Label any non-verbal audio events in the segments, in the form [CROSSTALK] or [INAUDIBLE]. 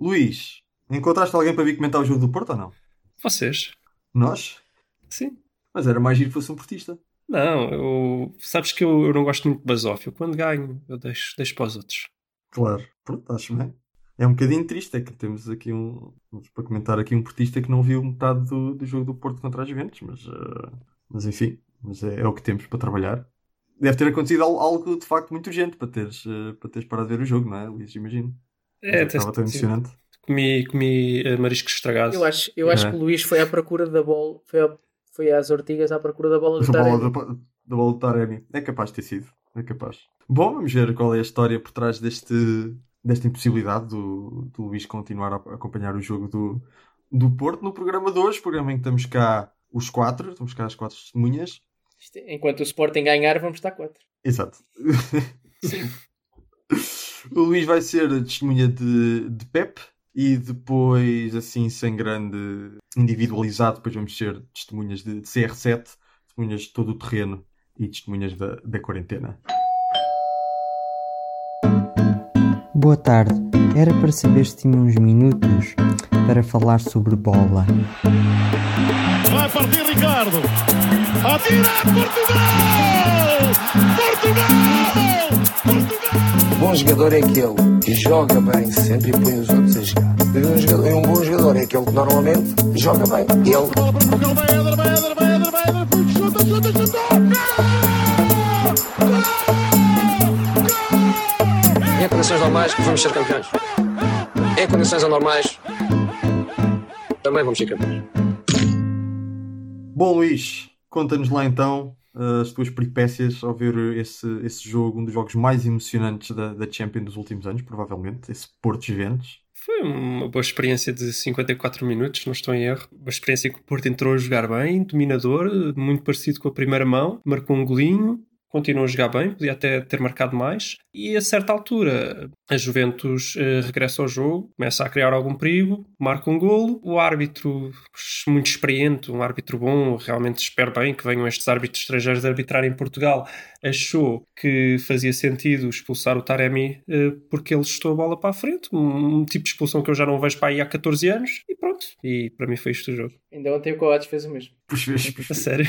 Luís, encontraste alguém para vir comentar o jogo do Porto ou não? Vocês? Nós? Sim. Mas era mais giro que fosse um portista. Não, eu, sabes que eu, eu não gosto muito de basófio. Quando ganho, eu deixo, deixo para os outros. Claro. Pronto, acho bem. É um bocadinho triste, é que temos aqui um. Vamos para comentar aqui um portista que não viu metade do, do jogo do Porto contra as Juventus, mas, uh, mas enfim, mas é, é, o que temos para trabalhar. Deve ter acontecido algo de facto muito urgente para teres, uh, para teres parado de ver o jogo, não é, Luís? Imagino. É, estava tão emocionante. Comi, comi uh, mariscos estragados. Eu acho, eu acho é. que o Luís foi à procura da bola, foi, a, foi às ortigas à procura da bola do Taremi. Da, da bola do Taremi. É capaz de ter sido. É capaz. Bom, vamos ver qual é a história por trás deste, desta impossibilidade do, do Luís continuar a acompanhar o jogo do, do Porto no programa de hoje, programa em que estamos cá os quatro, estamos cá as quatro testemunhas. É, enquanto o Sporting ganhar, vamos estar quatro. Exato. Sim. [LAUGHS] o Luís vai ser a testemunha de, de Pep e depois, assim, sem grande individualizado, depois vamos ser testemunhas de, de CR7, testemunhas de todo o terreno e testemunhas da, da quarentena. Boa tarde. Era para saber se tinha uns minutos para falar sobre bola. Vai partir Ricardo. Atira Portugal! Portugal! Portugal! Bom jogador é aquele que joga bem sempre e põe os outros a jogar. Um, jogador, um bom jogador é aquele que normalmente joga bem. Ele. Portugal vai, Eder, vai, Eder, vai, Eder, vai, Eder, chuta, chuta, chuta! condições normais vamos ser campeões. Em condições anormais também vamos ser campeões. Bom, Luís, conta-nos lá então eh, as tuas peripécias ao ver esse, esse jogo, um dos jogos mais emocionantes da, da Champions dos últimos anos, provavelmente, esse Porto Juventus. Foi uma boa experiência de 54 minutos, não estou em erro. Uma experiência que o Porto entrou a jogar bem, dominador, muito parecido com a primeira mão, marcou um golinho, continuou a jogar bem, podia até ter marcado mais. E a certa altura, a Juventus uh, regressa ao jogo, começa a criar algum perigo, marca um golo. O árbitro, muito experiente, um árbitro bom, realmente espero bem que venham estes árbitros estrangeiros a arbitrar em Portugal, achou que fazia sentido expulsar o Taremi uh, porque ele estou a bola para a frente. Um, um, tipo de expulsão que eu já não vejo para aí há 14 anos. E pronto. E para mim foi isto o jogo. Ainda ontem o Coates fez o mesmo. Puxa, puxa, puxa. Sério?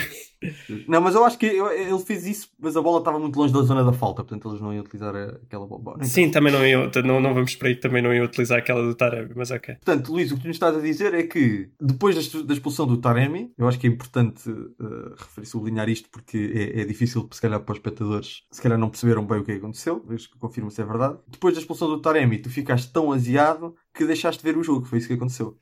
Não, mas eu acho que ele fez isso, mas a bola estava muito longe da zona da falta, portanto eles não iam utilizar aquela bola. Sim, também não iam, não, não vamos para aí, também não iam utilizar aquela do Taremi, mas ok. Portanto, Luís, o que tu nos estás a dizer é que depois da expulsão do Taremi, eu acho que é importante uh, referir, sublinhar isto porque é, é, difícil, se calhar, para os espectadores, se calhar não perceberam bem o que aconteceu, vejo que confirmo se é verdade. Depois da expulsão do Taremi, tu ficaste tão aziado que deixaste de ver o jogo, foi isso que aconteceu.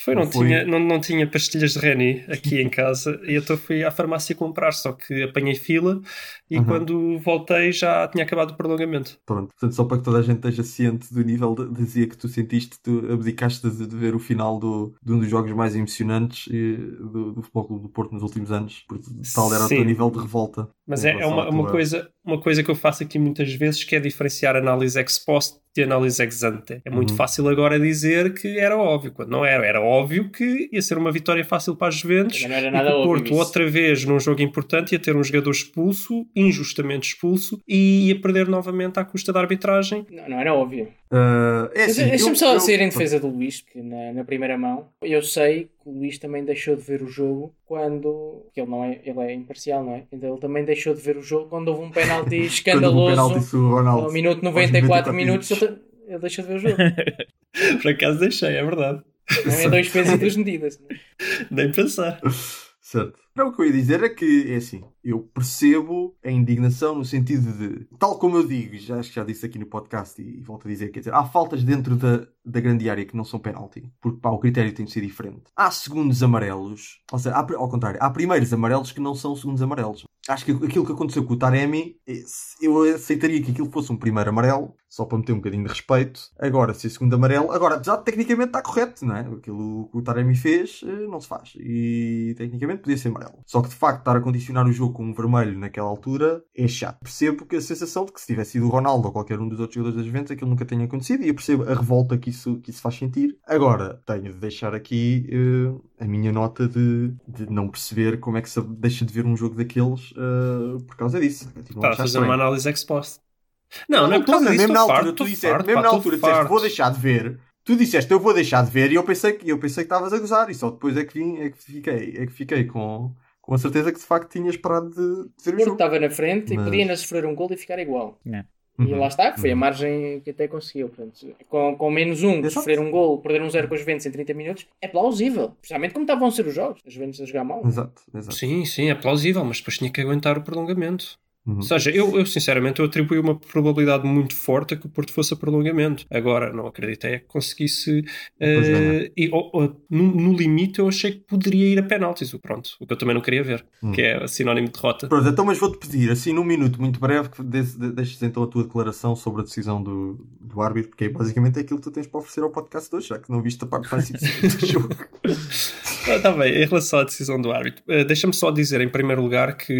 Foi, não, não foi... Tinha, não, não tinha pastilhas de Reni aqui em casa e então fui à farmácia comprar, só que apanhei fila e uhum. quando voltei já tinha acabado o prolongamento. Pronto, portanto, só para que toda a gente esteja ciente do nível, de, dizia que tu sentiste, tu abdicaste de, de ver o final do, de um dos jogos mais emocionantes e, do, do Futebol Clube do Porto nos últimos anos, porque tal era Sim. o teu nível de revolta. Mas é, é uma, uma, coisa, uma coisa que eu faço aqui muitas vezes que é diferenciar análise ex post de análise ex ante. É muito uhum. fácil agora dizer que era óbvio, quando não era. Era óbvio que ia ser uma vitória fácil para as Juventus. Não era nada e o Porto, outra vez, num jogo importante, ia ter um jogador expulso, injustamente expulso, e ia perder novamente à custa da arbitragem. Não, não era óbvio. Uh, é assim, Deixa-me só eu, sair em defesa do Luís, que na, na, primeira mão eu sei que o Luís também deixou de ver o jogo quando. que ele não é, ele é imparcial, não é? Então ele também deixou de ver o jogo quando houve um penalti [LAUGHS] escandaloso um penalti ao minuto 94 minutos. Ele, ele deixou de ver o jogo. [LAUGHS] Por acaso deixei, é verdade. Não é dois pesos e duas [LAUGHS] medidas. Nem pensar. Certo. Não, o que eu ia dizer é que, é assim, eu percebo a indignação no sentido de, tal como eu digo, já acho que já disse aqui no podcast e, e volto a dizer, quer dizer, há faltas dentro da, da grande área que não são penalti, porque pá, o critério tem de ser diferente. Há segundos amarelos, ou seja, há, ao contrário, há primeiros amarelos que não são segundos amarelos. Acho que aquilo que aconteceu com o Taremi, eu aceitaria que aquilo fosse um primeiro amarelo, só para meter um bocadinho de respeito. Agora, se é segundo amarelo, agora, de tecnicamente está correto, não é? Aquilo que o Taremi fez eh, não se faz. E tecnicamente podia ser amarelo. Só que de facto, estar a condicionar o jogo com um vermelho naquela altura é chato. Percebo que a sensação de que se tivesse sido o Ronaldo ou qualquer um dos outros jogadores das Juventus, aquilo nunca tenha acontecido. E eu percebo a revolta que isso, que isso faz sentir. Agora, tenho de deixar aqui uh, a minha nota de, de não perceber como é que se deixa de ver um jogo daqueles uh, por causa disso. Para fazer uma análise ex post. Não, não, não é por causa disso. Mesmo na altura, tu disseste, mesmo na altura, disseste, vou deixar de ver Tu disseste, eu vou deixar de ver, e eu pensei que eu pensei que estavas a gozar, e só depois é que, vim, é que fiquei, é que fiquei com, com a certeza que de facto tinhas parado de ver o Porque jogo. estava na frente Mas- e podia ainda sofrer um gol e ficar igual. É. E Uhum. lá está, que foi a Uhum. margem que até conseguiu. Portanto, com, com menos um, Exato. sofrer um gol, perder um zero com os Juventus em 30 minutos, é plausível. Principalmente como estavam a ser os jogos. Os Juventus a jogar mal. Exato, exato. Sim, sim, é plausível, mas depois tinha que aguentar o prolongamento. Uhum. Ou seja, eu, eu sinceramente eu atribuí uma probabilidade muito forte a que o Porto fosse a prolongamento. Agora, não acreditei é que conseguisse. Eh, e, ou- ou, no, no limite, eu achei que poderia ir a penaltis. O Pronto, o que eu também não queria ver, Hum. que é sinónimo de derrota. Pronto, então, mas vou-te pedir, assim, num minuto muito breve, que des- de- deixes então a tua declaração sobre a decisão do, do árbitro, porque é basicamente aquilo que tu tens para oferecer ao podcast de hoje, já que não viste a parte importante do [LAUGHS] jogo. Está bem, em relação à decisão do árbitro, eh, deixa-me só dizer em primeiro lugar que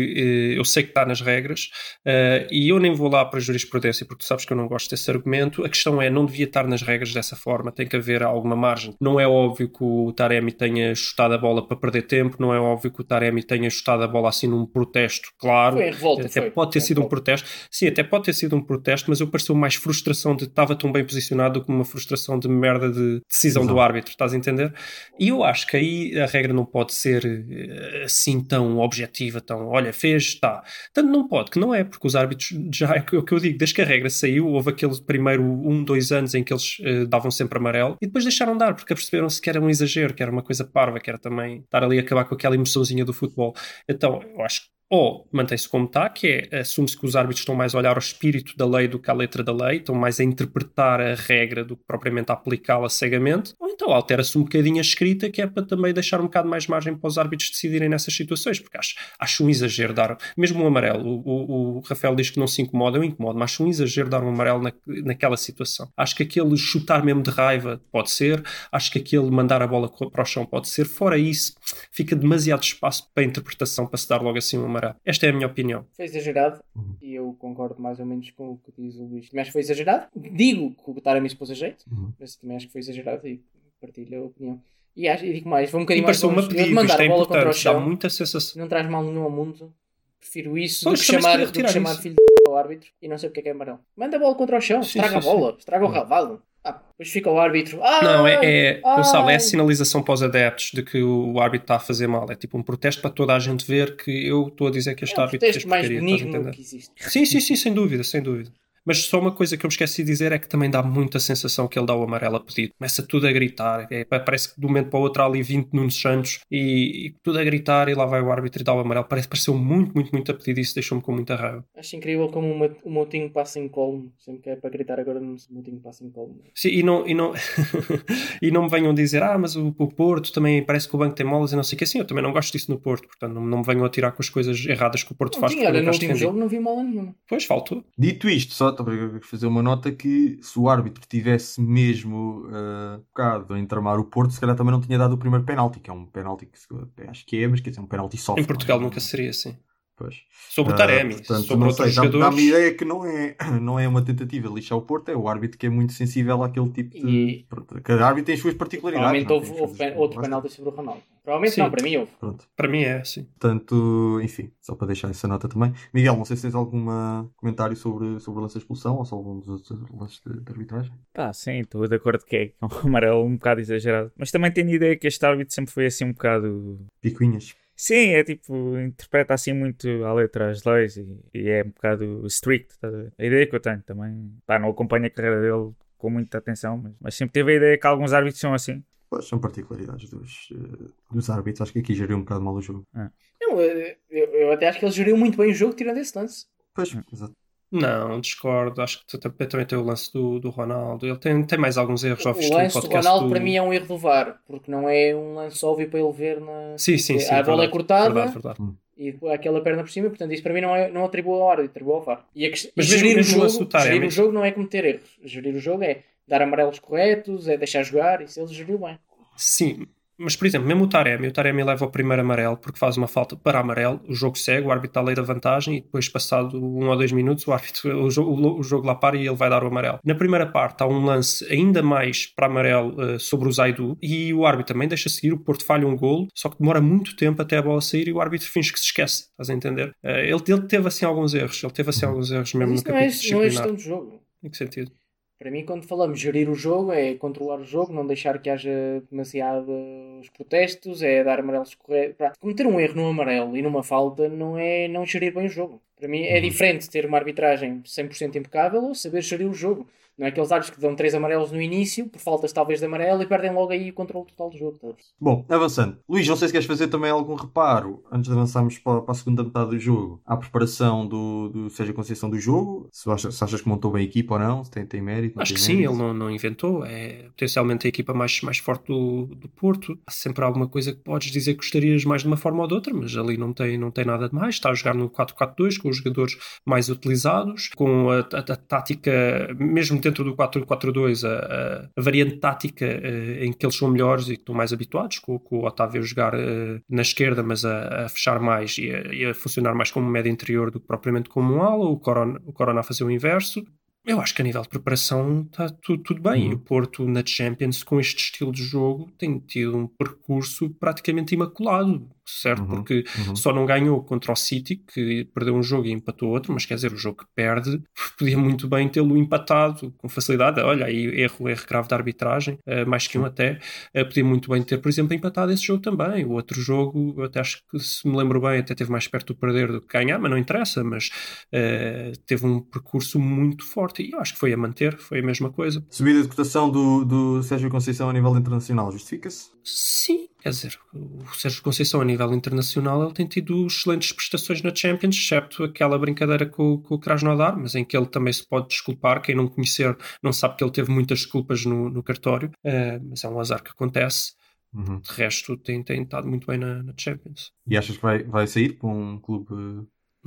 eh, eu sei que está nas regras eh, e eu nem vou lá para a jurisprudência porque tu sabes que eu não gosto desse argumento. A questão é, não devia estar nas regras dessa forma, tem que haver alguma margem. Não é óbvio que o Taremi tenha chutado a bola para perder tempo, não é óbvio que o Taremi tenha chutado a bola assim num protesto, claro. Foi em revolta, Até foi. pode ter Foi sido um protesto. Sim, até pode ter sido um protesto, mas eu pareceu mais frustração de estava tão bem posicionado do que uma frustração de merda de decisão do Exato. árbitro, estás a entender? E eu acho que aí a regra não pode ser eh, assim tão objetiva, tão olha, fez, está. Tanto não pode, que não é, porque os árbitros já é o que eu digo, desde que a regra saiu, houve aquele primeiro um, dois anos em que eles eh, davam sempre amarelo e depois deixaram dar, porque perceberam-se que era um exagero, que era uma coisa parva, que era também estar ali a acabar com aquela emoçãozinha do futebol. Então, eu acho que ou mantém-se como está, que é assume-se que os árbitros estão mais a olhar ao espírito da lei do que à letra da lei, estão mais a interpretar a regra do que propriamente a aplicá-la cegamente, ou então altera-se um bocadinho a escrita, que é para também deixar um bocado mais margem para os árbitros decidirem nessas situações, porque acho, acho um exagero dar, mesmo um amarelo, o, o, o Rafael diz que não se incomoda, eu incomodo, mas acho um exagero dar um amarelo na, naquela situação. Acho que aquele chutar mesmo de raiva pode ser, acho que aquele mandar a bola para o chão pode ser, fora isso, fica demasiado espaço para a interpretação para se dar logo assim um amarelo. Esta é a minha opinião. Foi exagerado Uhum. e eu concordo mais ou menos com o que diz o Luís. Também acho que foi exagerado. Digo que o Taremi se pôs a jeito, Uhum. mas também acho que foi exagerado e partilho a opinião. E, acho, e digo mais, vou um E bocadinho mais longe. pedido, Eu mandar isto é a bola contra o chão muita sensação. não traz mal nenhum ao mundo. Prefiro isso Pois, do que chamar, do que retirar chamar filho de ao árbitro e não sei porque é que é amarelo. Manda a bola contra o chão, Sim, estraga sim, a bola, estraga o ravado. Depois fica o árbitro. Ah, Não, é, é, Gonçalo, é a ai. sinalização para os adeptos de que o árbitro está a fazer mal. É tipo um protesto para toda a gente ver que eu estou a dizer que este É árbitro fez protesto mais benigno que existe. Sim, sim, sim, sem dúvida, sem dúvida. Mas só uma coisa que eu me esqueci de dizer é que também dá muita sensação que ele dá o amarelo a pedido. Começa tudo a gritar. É, parece que de um momento para o outro há ali 20 Nunes Santos e, e tudo a gritar e lá vai o árbitro e dá o amarelo. Parece pareceu muito, muito, muito a pedido e isso deixou-me com muita raiva. Acho incrível como o Mo- o Moutinho passa em colmo. Sempre que é para gritar agora, o Moutinho passa em colmo. Sim, e não, e, não, [LAUGHS] e não me venham dizer, ah, mas o, o Porto também parece que o banco tem molas e não sei o que. Assim, eu também não gosto disso no Porto, portanto não, não me venham a tirar com as coisas erradas que o Porto faz. Moutinho, porque eu olha, no último jogo não vi mal nenhuma. Pois, faltou. Dito isto, só para fazer uma nota que se o árbitro tivesse mesmo uh, focado em tramar o Porto, se calhar também não tinha dado o primeiro penalti, que é um penalti que acho que é, mas quer dizer, um penalti soft. Em Portugal é? nunca seria assim. Pois. Sobre o Ah, Taremi, portanto, sobre outros sei, jogadores. Dá-me ideia que não é, [CLEARS THROAT] não é uma tentativa de lixar o Porto, é o árbitro que é muito sensível àquele tipo de. E- Pronto, cada árbitro tem as suas particularidades. Provavelmente é? houve, houve pen- outro penalti sobre o Ronaldo. Provavelmente Sim. não, para mim houve. Pronto. Para mim é assim. Portanto, enfim, só para deixar essa nota também. Miguel, não sei se tens algum comentário sobre, sobre o lance de expulsão ou sobre algum dos outros lances de, de arbitragem. Pá, sim, estou de acordo que é um [LAUGHS] amarelo um bocado exagerado. Mas também tenho a ideia que este árbitro sempre foi assim um bocado. Picuinhas. Sim, é tipo, interpreta assim muito à letra as leis e, e é um bocado strict. tá a ideia que eu tenho também. Pá, não acompanho a carreira dele com muita atenção, mas, mas sempre teve a ideia que alguns árbitros são assim. Pois, são particularidades dos, eh, dos árbitros. Acho que aqui geriu um bocado mal o jogo. Não, eu, eu- eu até acho que ele geriu muito bem o jogo tirando esse lance. Pois, Hum. exato. Não, discordo. Acho que também, tem o lance do, do Ronaldo. Ele tem, tem mais alguns erros. Já O lance do Ronaldo do... para mim é um erro do VAR, porque não é um lance óbvio para ele ver na. Sim, sim, sim. a bola é verdade, cortada Verdade, verdade. e aquela perna por cima, portanto isso para mim não, é, não atribui ao árbitro, atribui ao VAR. E a Mas e mesmo- gerir, mesmo o jogo, do Taremi- gerir o jogo não é cometer erros. Gerir o jogo é dar amarelos corretos, é deixar jogar, isso ele geriu bem. Sim, mas por exemplo, mesmo o Taremi, o Taremi leva o primeiro amarelo porque faz uma falta para amarelo, o jogo segue, o árbitro está a lei da vantagem e depois, passado um ou dois minutos, o árbitro, [LAUGHS] o, jogo, o jogo lá para e ele vai dar o amarelo. Na primeira parte há um lance ainda mais para amarelo eh, sobre o Zaidu e o árbitro também deixa seguir, o Porto falha um golo, só que demora muito tempo até a bola sair e o árbitro finge que se esquece, estás a entender? Eh, ele, ele teve assim alguns erros, ele teve assim alguns erros mesmo Mas no isso não é, capítulo não é disciplinar. gestão de jogo. Em que sentido? Para mim, quando falamos gerir o jogo, é controlar o jogo, não deixar que haja demasiados protestos, é dar amarelos corretos. Cometer um erro no amarelo e numa falta não é não gerir bem o jogo. Para mim é Uhum. diferente ter uma arbitragem 100% impecável ou saber gerir o jogo. Não é aqueles árbitros que dão três amarelos no início, por faltas talvez de amarelo, e perdem logo aí o controle total do jogo. tá? Bom, avançando. Luís, não sei se queres fazer também algum reparo antes de avançarmos para, para a segunda metade do jogo. À preparação do, do seja Conceição do jogo, se achas, se achas que montou bem a equipa ou não, se tem, tem mérito. Acho tem que sim, mérito. ele não, não inventou. É potencialmente a equipa mais, mais forte do, do Porto. Há sempre alguma coisa que podes dizer que gostarias mais de uma forma ou de outra, mas ali não tem, não tem nada de mais. Está a jogar no 4-4-2 com os jogadores mais utilizados, com a, a- a tática, mesmo dentro do 4-4-2, a, a- variante tática eh, em que eles são melhores e que estão mais habituados, com, com o Otávio a jogar eh, na esquerda, mas a, a fechar mais e a, e a funcionar mais como médio interior do que propriamente como um ala, o Corona, o Corona a fazer o inverso. Eu acho que a nível de preparação está tudo, tudo bem. Uhum. E o Porto na Champions, com este estilo de jogo, tem tido um percurso praticamente imaculado, certo? Uhum, Porque uhum. só não ganhou contra o City, que perdeu um jogo e empatou outro, mas quer dizer, o jogo que perde, [LAUGHS] podia muito bem tê-lo empatado com facilidade. Olha, aí erro, erro grave da arbitragem, eh, mais que um até. Eh, podia muito bem ter, por exemplo, empatado esse jogo também. O outro jogo, eu até acho que, se me lembro bem, até teve mais perto do perder do que ganhar, mas não interessa. Mas eh, teve um percurso muito forte e eu acho que foi a manter, foi a mesma coisa. Subida de cotação do, do Sérgio Conceição a nível internacional, justifica-se? Sim, quer dizer, o Sérgio Conceição a nível internacional ele tem tido excelentes prestações na Champions, excepto aquela brincadeira com, o- com o Krasnodar, mas em que ele também se pode desculpar. Quem não conhecer não sabe que ele teve muitas desculpas no, no cartório, eh, mas é um azar que acontece. Uhum. De resto, tem, tem estado muito bem na, na Champions. E achas que vai, vai sair para um clube.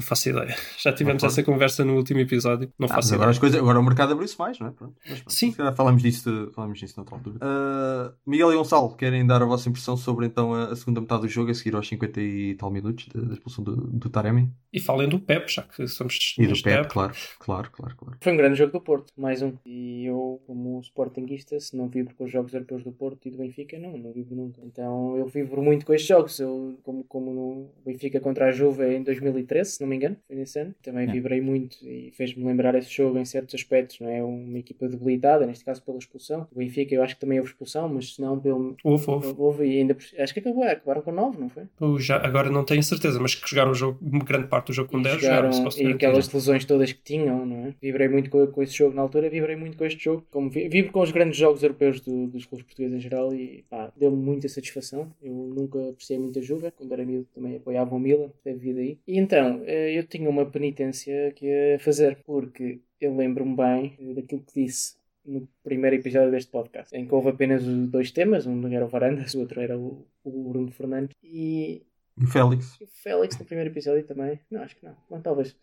Não faço ideia. [LAUGHS] Já tivemos essa conversa no último episódio. Não Ah, faço agora, ideia. as coisas, agora o mercado abriu-se mais, não é? Pronto. Mas, pronto, Sim. se calhar falamos disso, falamos disso noutra altura. Ah, Miguel e Gonçalo, querem dar a vossa impressão sobre então a, a segunda metade do jogo, a seguir aos 50 e tal minutos da, expulsão do, do Taremi? E falem do Pep, já que somos E do Pep, claro, claro, claro, claro. Foi um grande jogo do Porto, mais um. E eu, como sportinguista, se não vibro com os jogos europeus do Porto e do Benfica, não, não vibro nunca. Então eu vibro muito com estes jogos. Eu, como, como no Benfica contra a Juve em 2013, se não me engano, foi nesse ano, também É. vibrei muito e fez-me lembrar esse jogo em certos aspectos. Não é uma equipa debilitada, neste caso pela expulsão. O Benfica eu acho que também houve expulsão, mas se não pelo. Houve, houve. Houve e ainda. Acho que acabou, acabaram com 9, não foi? Eu já, agora não tenho certeza, mas que jogaram o jogo, uma grande parte do jogo com E 10 jogaram- jogaram, e aquelas lesões todas que tinham, não é? Vibrei muito com, com esse jogo na altura, vibrei muito com este jogo. Como vi- vibro com os grandes jogos europeus do- dos clubes portugueses em geral e pá, deu-me muita satisfação. Eu nunca apreciei muito a Juve, quando era miúdo também apoiava o Milan, teve vida aí. E então, eu tinha uma penitência que ia fazer, porque eu lembro-me bem eh, daquilo que disse no primeiro episódio deste podcast, em que houve apenas os dois temas, um era o Varandas, o outro era o, o Bruno Fernandes, e o Félix? o Félix no primeiro episódio também. Não, acho que não. Não, talvez.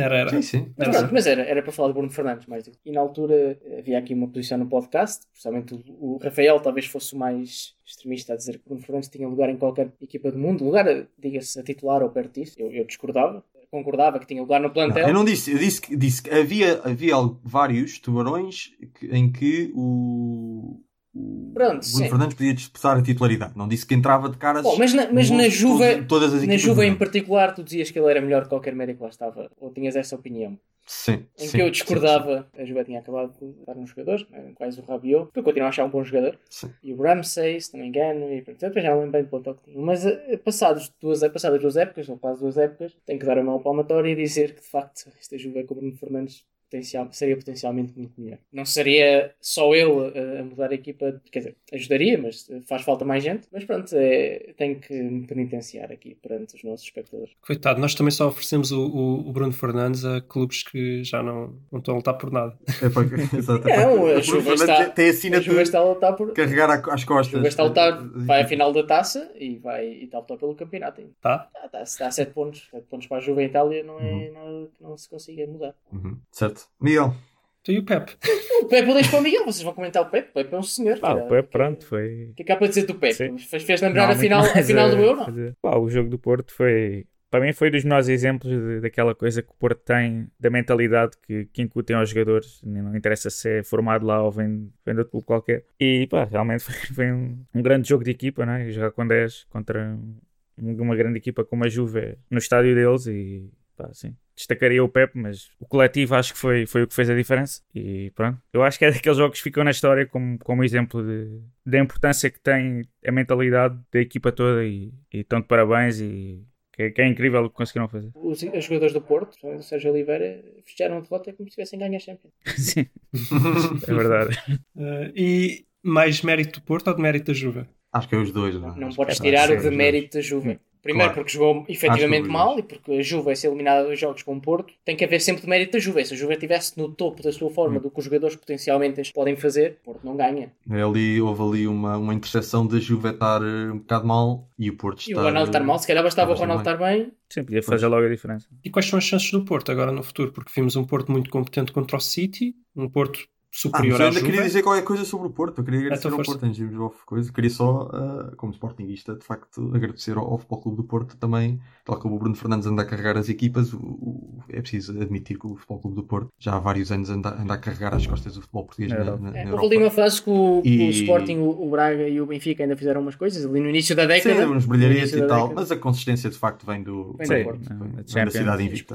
Era, era. Sim, sim. Mas, Era. pronto, mas era, era para falar de Bruno Fernandes mais. do que- E na altura havia aqui uma posição no podcast, precisamente o, o Rafael talvez fosse o mais extremista a dizer que Bruno Fernandes tinha lugar em qualquer equipa do mundo, lugar, diga-se, a titular ou perto disso. Eu, eu discordava, concordava que tinha lugar no Não, plantel. eu não disse, eu disse que, disse que havia, havia vários tubarões que- em que o Pronto, Bruno sim. Fernandes podia disputar a titularidade. Não disse que entrava de caras. Bom, mas na, mas na Juve, todos- todas as na Juve em particular, tu dizias que ele era melhor que qualquer médico que lá estava, ou tinhas essa opinião? Sim, Em sim, que eu sim, discordava, a Juve tinha acabado de dar um jogador, né, quase o Rabiot, que eu continuo a achar um bom jogador. sim. e o Ramsey, se não me engano, e portanto, já não lembro bem do plantel que tinha. Mas eh, passados duas, passadas duas épocas, ou quase duas épocas, tenho que dar a mão palmatória e dizer que de facto esta Juve com o Bruno Fernandes potencial, seria potencialmente muito melhor. Não seria só ele a mudar a equipa, quer dizer, ajudaria, mas faz falta mais gente. Mas pronto, é, tenho que me penitenciar aqui perante os nossos espectadores. Coitado, nós também só oferecemos o, o- o Bruno Fernandes a clubes que já não, não estão a lutar por nada. É para, exato, é Não, a Juve está- tem a A sina Juve está a lutar por. carregar a- às A costas. Juve está a lutar, vai à final da taça e vai e está a lutar pelo campeonato. ainda. Tá? Ah, Dá, dá 7 pontos. 7 pontos para a Juve em Itália não é nada que não se consiga mudar. Uhum, Certo. Miguel, Tu e o Pep. O Pepe eu deixo para o Miguel, vocês vão comentar o Pepe. O Pepe é um senhor. Pá, cara. o Pepe, pronto, foi. O que é que há para dizer do Pepe? Fez, fez lembrar Não, a final, a final do a Euro? fazer. Pá, o jogo do Porto foi. Para mim foi dos melhores exemplos de- daquela coisa que o Porto tem, da mentalidade que, que incutem aos jogadores. Não interessa se é formado lá ou vem, vem de outro clube qualquer. E pá, realmente [LAUGHS] foi, foi um, um grande jogo de equipa, né? Jogar com 10 contra um- uma grande equipa como a Juve no estádio deles e pá, sim. Destacaria o Pep, mas o coletivo acho que foi, foi o que fez a diferença. E pronto, eu acho que é daqueles jogos que ficam na história como, como exemplo de, da importância que tem a mentalidade da equipa toda. E, e estão de parabéns. E que, é- que é incrível o que conseguiram fazer. Os, os jogadores do Porto, o Sérgio Oliveira, fecharam a derrota como se tivessem ganho a Champions. [LAUGHS] sim, é verdade. Uh, [LAUGHS] e mais mérito do Porto ou de mérito da Juve? Acho que é os dois, não é? Não Acho podes que tirar é o de mérito da Juve. Primeiro Claro. porque jogou efetivamente mal e porque a Juve é ser eliminada dos jogos com o Porto. Tem que haver sempre de mérito da Juve. Se a Juve estivesse no topo da sua Hum. forma do que os jogadores potencialmente podem fazer, o Porto não ganha. Ali, houve ali uma, uma interseção da Juve estar eh, um bocado mal e o Porto E estar... o Ronaldo estar mal, se calhar bastava o Ronaldo estar bem. Sim, podia fazer logo a diferença. E quais são as chances do Porto agora no futuro? Porque vimos um Porto muito competente contra o City, um Porto Ah, mas superior eu à ainda queria dizer qualquer coisa sobre o Porto. Eu queria agradecer Então ao. Porto antes de coisa. Queria só, ah, como sportinguista, de facto, agradecer ao, ao Futebol Clube do Porto também. Tal como o Bruno Fernandes anda a carregar as equipas, o, o- é preciso admitir que o Futebol Clube do Porto já há vários anos anda, anda a carregar as costas do futebol português Na na, na, É, houve ali uma fase que o, que o E- Sporting, o, o Braga e o Benfica ainda fizeram umas coisas ali no início da Sim, década. uns No brilharetes início e tal, década. mas a consistência de facto vem do, Vem do vem- Porto, vem- vem da Champions. cidade invicta.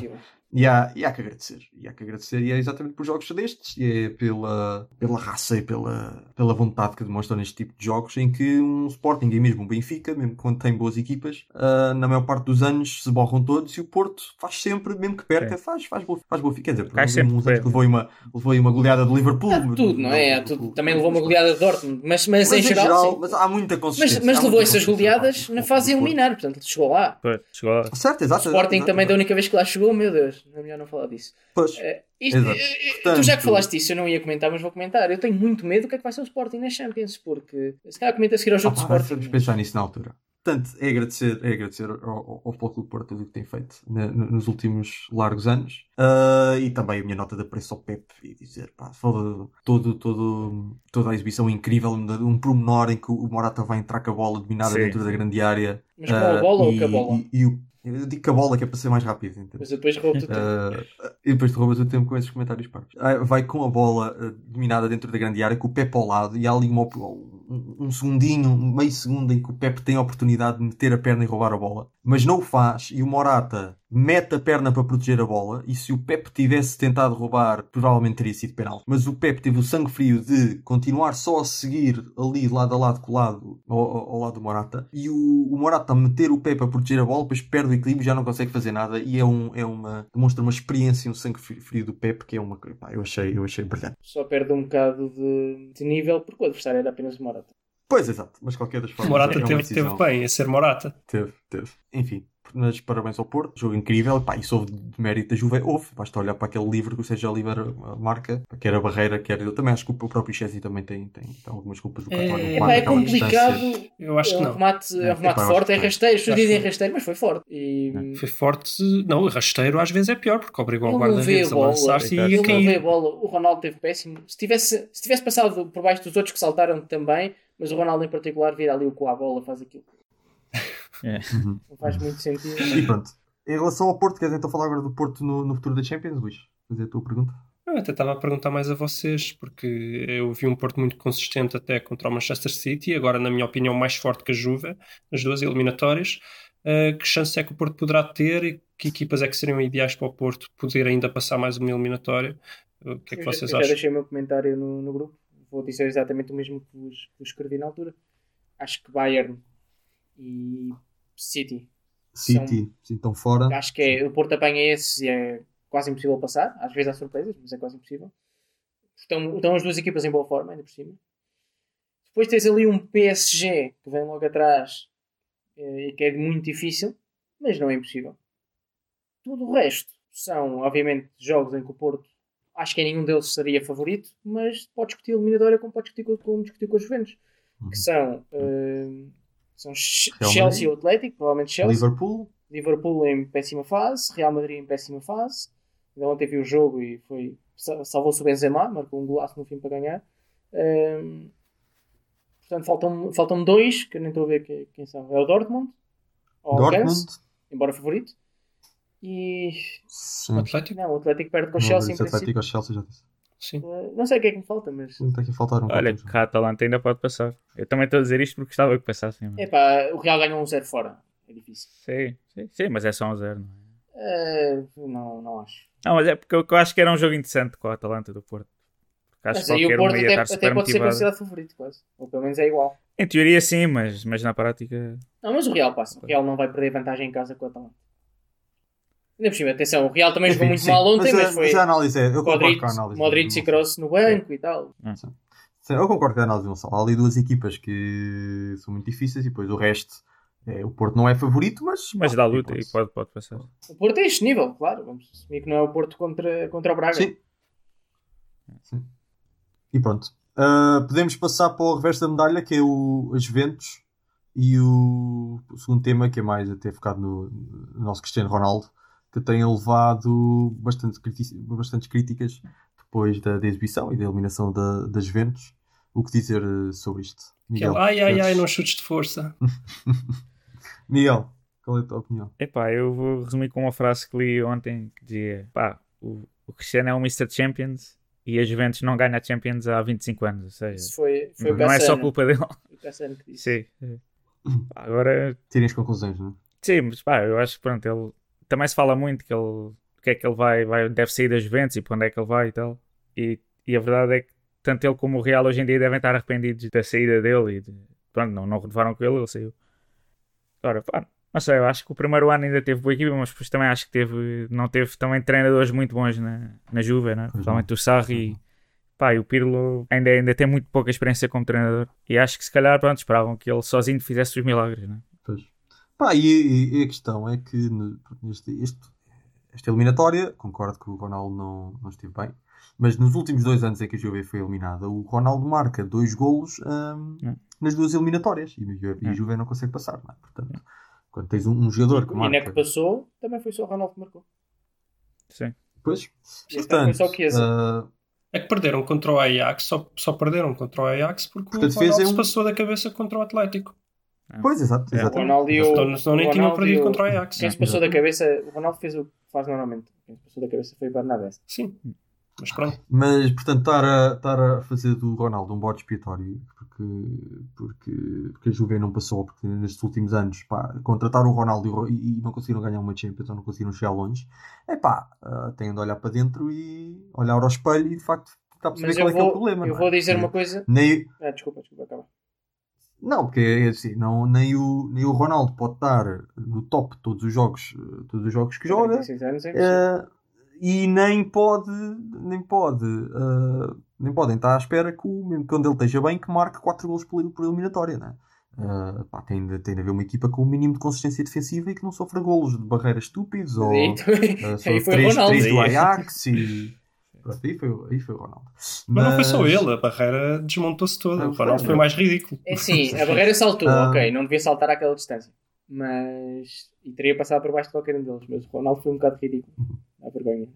E há, e há que agradecer. E há que agradecer. E é exatamente por jogos destes. E é pela, pela raça e pela, pela vontade que demonstram neste tipo de jogos em que um Sporting e mesmo um Benfica, mesmo quando tem boas equipas, ah, na maior parte dos anos se borram todos e o Porto faz sempre, mesmo que perca, faz, faz, boa, faz boa. Quer dizer, houve sempre uns anos levou aí uma, levou aí uma goleada de Liverpool. De tudo, não é? Há tudo. Também levou uma goleada de Dortmund, mas, mas, Mas em geral, sim. mas há muita Mas, consistência. mas há levou essas goleadas na fase eliminar, portanto chegou lá. Pois, chegou lá. Certo, O exato. Sporting exato, também exato. da única vez que lá chegou, meu Deus, é melhor não falar disso. Pois. Eh, isto- eh, eh, Portanto- tu já que falaste disso, eu não ia comentar, mas vou comentar. Eu tenho muito medo do que é que vai ser o Sporting na Champions, porque se calhar comenta a seguir ao jogo Ah, pá, Sporting. vamos pensar nisso na altura. Portanto, é agradecer, é agradecer ao, ao, Futebol Clube do Porto tudo o que tem feito na- no- nos últimos largos anos. Ah, e também a minha nota de apreço ao Pep e dizer, pá, foda todo, todo, toda a exibição incrível, um pormenor em que o Morata vai entrar com a bola dominada Sim, dentro da grande área. Mas com a bola ou e, com a bola? E, e o, eu digo com a bola que é para ser mais rápido. entende? Mas depois roubo-te o tempo. Ah, e depois te roubas o tempo com esses comentários parvos. Ah, vai com a bola ah, dominada dentro da grande área, com o Pepe ao lado, e há ali uma um, um segundinho, um meio segundo em que o Pepe tem a oportunidade de meter a perna e roubar a bola, mas não o faz, e o Morata mete a perna para proteger a bola, e se o Pepe tivesse tentado roubar, provavelmente teria sido penal. Mas o Pepe teve o sangue frio de continuar só a seguir ali lado a lado colado ao, ao- lado do Morata, e o, o Morata a meter o Pepe a proteger a bola, depois perde o equilíbrio, já não consegue fazer nada, e é, um, é uma, demonstra uma experiência, um sangue fri- frio do Pepe, que é uma coisa, eu achei, eu achei brilhante. Só perde um bocado de, de nível porque o adversário era apenas o Morata. Pois, exato, mas qualquer das O formas. Morata é teve, decisão. teve bem a ser Morata. Teve, teve. Enfim, mas parabéns ao Porto. Jogo incrível. Pá, isso houve de mérito da Juve. Houve. Basta olhar para aquele livro que o Sérgio Oliveira marca, quer a barreira, quer eu também acho que o próprio Chelsea também tem, tem, tem algumas culpas do É, Carvalho. é é aquela complicado. distância. Eu acho é que um não. remate, é um É, remate forte, é rasteiro. As pessoas dizem rasteiro, mas foi forte. E Foi forte. Não, rasteiro às vezes é pior, porque obrigou o guarda-redes a lançar-se e Ele a cair. bola. O Ronaldo teve péssimo. Se tivesse, se tivesse passado por baixo dos outros que saltaram também, mas o Ronaldo em particular vira ali o com a bola, faz aquilo. É. Uhum. Não faz muito sentido. E pronto. Em relação ao Porto, queres então falar agora do Porto no, no futuro da Champions, Luís? Fazer a tua pergunta? Eu até estava a perguntar mais a vocês, porque eu vi um Porto muito consistente até contra o Manchester City, agora, na minha opinião, mais forte que a Juve, nas duas eliminatórias. Uh, que chance é que o Porto poderá ter e que equipas é que seriam ideais para o Porto poder ainda passar mais uma eliminatória? O que é que Eu já- vocês eu já acham? deixei o meu comentário no, no grupo. Vou dizer exatamente o mesmo que vos, que vos escrevi na altura. Acho que Bayern e City. São- City, sim, estão fora. Acho que é, o Porto apanha esses e é quase impossível passar. Às vezes há surpresas, mas é quase impossível. Estão, estão as duas equipas em boa forma, ainda por cima. Depois tens ali um PSG que vem logo atrás eh, e que é muito difícil, mas não é impossível. Tudo o resto são, obviamente, jogos em que o Porto acho que em nenhum deles seria favorito, mas pode discutir a eliminatória como pode discutir com, como discutir com os Juventus, Uhum. que são, eh, são Chelsea Madrid. e o Atlético, provavelmente Chelsea. Liverpool, Liverpool em péssima fase, Real Madrid em péssima fase. Ainda ontem vi o jogo e foi sa- salvou-se o Benzema, marcou um golaço no fim para ganhar. Ehm, portanto, faltam, faltam dois, que eu nem estou a ver que- quem são. É o Dortmund, ou o Dortmund. Embora favorito. E. Sim. O Atlético? Não, o Atlético perde com o Não, Chelsea em esse Atlético princípio. Chelsea já disse. Sim. Eh, Não sei o que é que me falta, mas. Está aqui a faltar um Olha, que a Atalanta ainda pode passar. Eu também estou a dizer isto porque gostava que passasse. mas- Epá, o Real ganhou um 0 fora. É difícil. Sim, sim, sim, mas é só um zero. Não Eh, não, não acho. Não, mas é porque eu, eu acho que era um jogo interessante com a Atalanta do Porto. Porque acho Mas que aí qualquer o Porto até, até pode ser considerado favorito, quase. Ou pelo menos é igual. Em teoria sim, mas, mas na prática... Não, mas o Real passa. O Real não vai perder vantagem em casa com o Atalanta. Ainda por cima, atenção, o Real também jogou muito sim. mal ontem, mas, a- foi a análise é. Eu concordo Modric, com a análise. Modric e Kroos no banco e tal. Sim, eu concordo com a análise do Gonçalo. Há ali duas equipas que são muito difíceis e depois o resto. É, o Porto não é favorito, mas. Mas dá luta e pode, pode passar. O Porto é este nível, claro. Vamos assumir que não é o Porto contra, contra o Braga. Sim. Sim. E pronto. Ah, podemos passar para o reverso da medalha, que é o, as Juventus. E o, o segundo tema, que é mais até focado no, no nosso Cristiano Ronaldo, que tem levado bastante, bastantes críticas depois da, da exibição e da eliminação da, das Juventus. O que dizer eh, sobre isto? Aquele, ai, ai, ai, queres- não chutes de força. [LAUGHS] Miguel, qual é a tua opinião? Epá, eu vou resumir com uma frase que li ontem que dizia: pá, o, o Cristiano é um Mr. Champions e a Juventus não ganha a Champions há 25 anos. Ou seja, Isso foi, foi não é só culpa dele. Foi o Cassano que disse. Sim. [LAUGHS] Agora, Tirem as conclusões, não é? sim, mas pá, eu acho que pronto, ele também se fala muito que ele o que é que ele vai, vai deve sair da Juventus e para onde é que ele vai e tal. E, e a verdade é que tanto ele como o Real hoje em dia devem estar arrependidos da saída dele e de, pronto, não, não renovaram com ele, ele saiu. Agora, pá, não sei, eu acho que o primeiro ano ainda teve boa equipa, mas depois também acho que teve, não teve também treinadores muito bons na, na Juve, né? principalmente o Sarri e, pá, e o Pirlo ainda, ainda tem muito pouca experiência como treinador. E acho que se calhar, pronto, esperavam que ele sozinho fizesse os milagres, né? Pá, e, e- e a questão é que neste, este- esta eliminatória, concordo que o Ronaldo não, não esteve bem, mas nos últimos dois anos em que a Juve foi eliminada, o Ronaldo marca dois golos hum, Hum. nas duas eliminatórias e, a- e a Hum. Juve não consegue passar. Não é? Portanto, quando tens um, um jogador que E na marca. que passou, também foi só o Ronaldo que marcou. Sim. Pois, E esta foi só o Chiesa. ah, É que perderam contra o Ajax, só, só perderam contra o Ajax porque o Ronaldo é se um- passou da cabeça contra o Atlético. Pois, exato, É. O exatamente. Ronaldo e o. Senão nem o tinham perdido o- contra o Ajax. Quem se passou da cabeça, o Ronaldo fez o que faz normalmente. Quem se passou da cabeça foi o Bernabé. Sim, mas pronto. Mas, portanto, estar a, estar a fazer do Ronaldo um bode expiatório porque, porque, porque a Juve não passou, porque nestes últimos anos pá, contrataram o Ronaldo e o e, não conseguiram ganhar uma Champions ou não conseguiram chegar longe, é pá, uh, têm de olhar para dentro e olhar ao espelho e de facto tentar perceber Mas qual eu é que é o vou, problema. eu não é? vou dizer uma coisa. Nem, Ah, desculpa, desculpa, acaba. Não, porque é assim, não, nem, o, nem o Ronaldo pode estar no top de todos os jogos, eh, todos os jogos que joga. 36 anos é. Eh, e nem pode nem pode eh, nem podem estar à espera que o, mesmo quando ele esteja bem que marque 4 gols por, por eliminatória né? Eh, pá, tem, de, tem de haver uma equipa com o mínimo de consistência defensiva e que não sofra golos de barreiras estúpidos ou [LAUGHS] o três, três do. Ajax e pronto, aí, foi, o- aí foi o Ronaldo Mas não foi só ele, a barreira desmontou-se toda. Não, O Ronaldo foi, foi mais ridículo. É sim, a barreira saltou, Ah. ok, não devia saltar àquela distância. Mas. E teria passado por baixo de qualquer um deles. Mas o Ronaldo foi um bocado ridículo. Dá vergonha.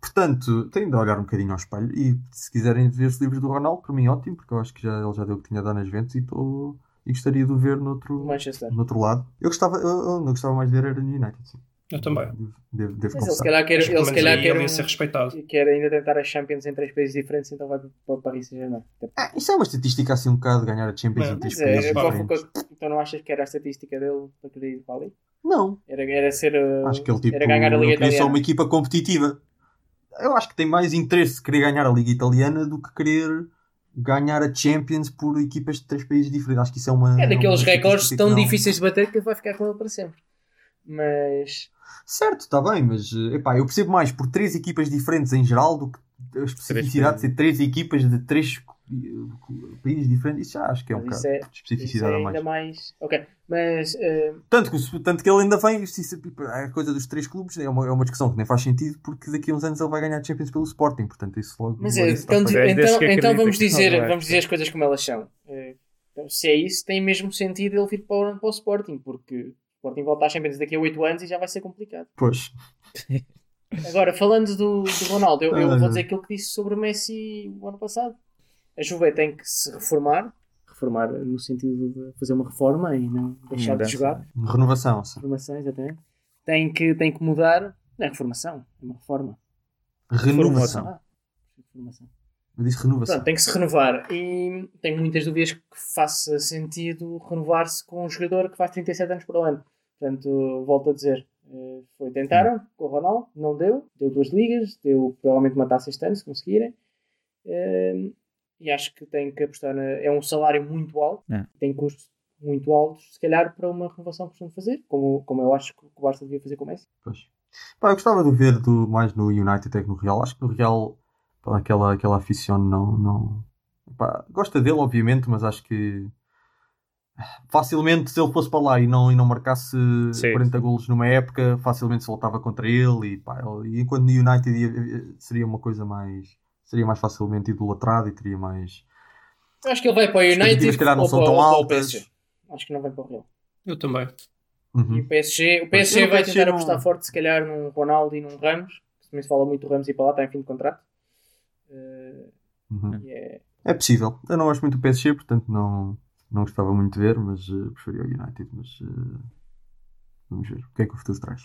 Portanto, têm de olhar um bocadinho ao espelho e se quiserem ver os livros do Ronaldo, para mim ótimo, porque eu acho que já, ele já deu o que tinha a dar nas ventas e, tô, e gostaria de o ver noutro, O Manchester. no outro lado. Eu gostava, eu, eu não gostava mais de ver era no United, sim. Eu também. Devo, devo, devo Mas ele se calhar quer, Mas, ele se calhar quer, um- ser respeitado. quer ainda tentar as Champions em três países diferentes, então vai para o Paris Saint-Germain. Ah, isso é uma estatística assim um bocado de ganhar a Champions É, em três Mas países é, diferentes. então não achas que era a estatística dele para querer ir para ali? Não, Era, era ser. uh, acho que ele tipo, era ganhar a Liga queria só uma equipa competitiva. Eu acho que tem mais interesse querer ganhar a Liga Italiana do que querer ganhar a Champions por equipas de três países diferentes. Acho que isso é uma. É daqueles uma recordes tão não- difíceis de bater que ele vai ficar com ele para sempre. Mas. Certo, está bem, mas eh, epá, eu percebo mais por três equipas diferentes em geral do que a especificidade de ser três equipas de três eh, países diferentes. Isso já acho que é um bocado é- de Isso é especificidade a ainda mais. mais. Ok. Mas. uh, Tanto que, tanto que ele ainda vem, isso- a coisa dos três clubes é uma, é uma discussão que nem faz sentido porque daqui a uns anos ele vai ganhar a Champions pelo Sporting, portanto isso logo. Mas é, está então, feito. É então, então vamos, dizer, não vamos dizer as coisas como elas são. Eh, então, se é isso, tem mesmo sentido ele vir para o, para o Sporting, porque Sporting volta às Champions daqui a 8 anos e já vai ser complicado. Pois. [LAUGHS] Agora, falando do, do Ronaldo, eu, eu vou dizer aquilo que disse sobre o Messi o ano passado. A Juve tem que se reformar, reformar no sentido de fazer uma reforma e não deixar Mudança. de jogar. Renovação, sim. Reformação, exatamente. Tem que, tem que mudar. Não é reformação, é uma reforma. Renovação. Ah, reformação. Eu disse renovação. Pronto, tem que se renovar. E tenho muitas dúvidas que faça sentido renovar-se com um jogador que faz 37 anos por ano. Portanto, volto a dizer, Uh, foi, tentaram com o Ronaldo, não deu, deu duas ligas, deu provavelmente uma taça este ano, se conseguirem. Uh, e acho que tem que apostar. Na, é um salário muito alto, É. tem custos muito altos, se calhar para uma renovação que costumam fazer, como, como eu acho que o Barça devia fazer com o Messi. Pois. Pá, eu gostava de ver do, mais no United até que no Real. Acho que no Real, pá, aquela, aquela aficião não. não pá, gosta dele, obviamente, mas acho que facilmente se ele fosse para lá e não, e não marcasse Sim. 40 golos numa época, facilmente se voltava contra ele. E, pá, ele- e enquanto no United ia- seria uma coisa mais. seria mais facilmente idolatrado e teria mais. Acho que ele vai para o United se calhar, não ou são para, tão o altas. Acho que não vai para o Real. Eu também. Uhum. E o PSG, o PSG vai PSG tentar não- apostar forte, se calhar, num Ronaldo e num Ramos. Também se fala muito do Ramos ir para lá, está em fim de contrato. Eh, Uhum. e é- É possível. Eu não gosto muito do PSG, portanto não, não gostava muito de ver, mas eh, preferia o United. Mas eh, vamos ver o que é que o futuro traz.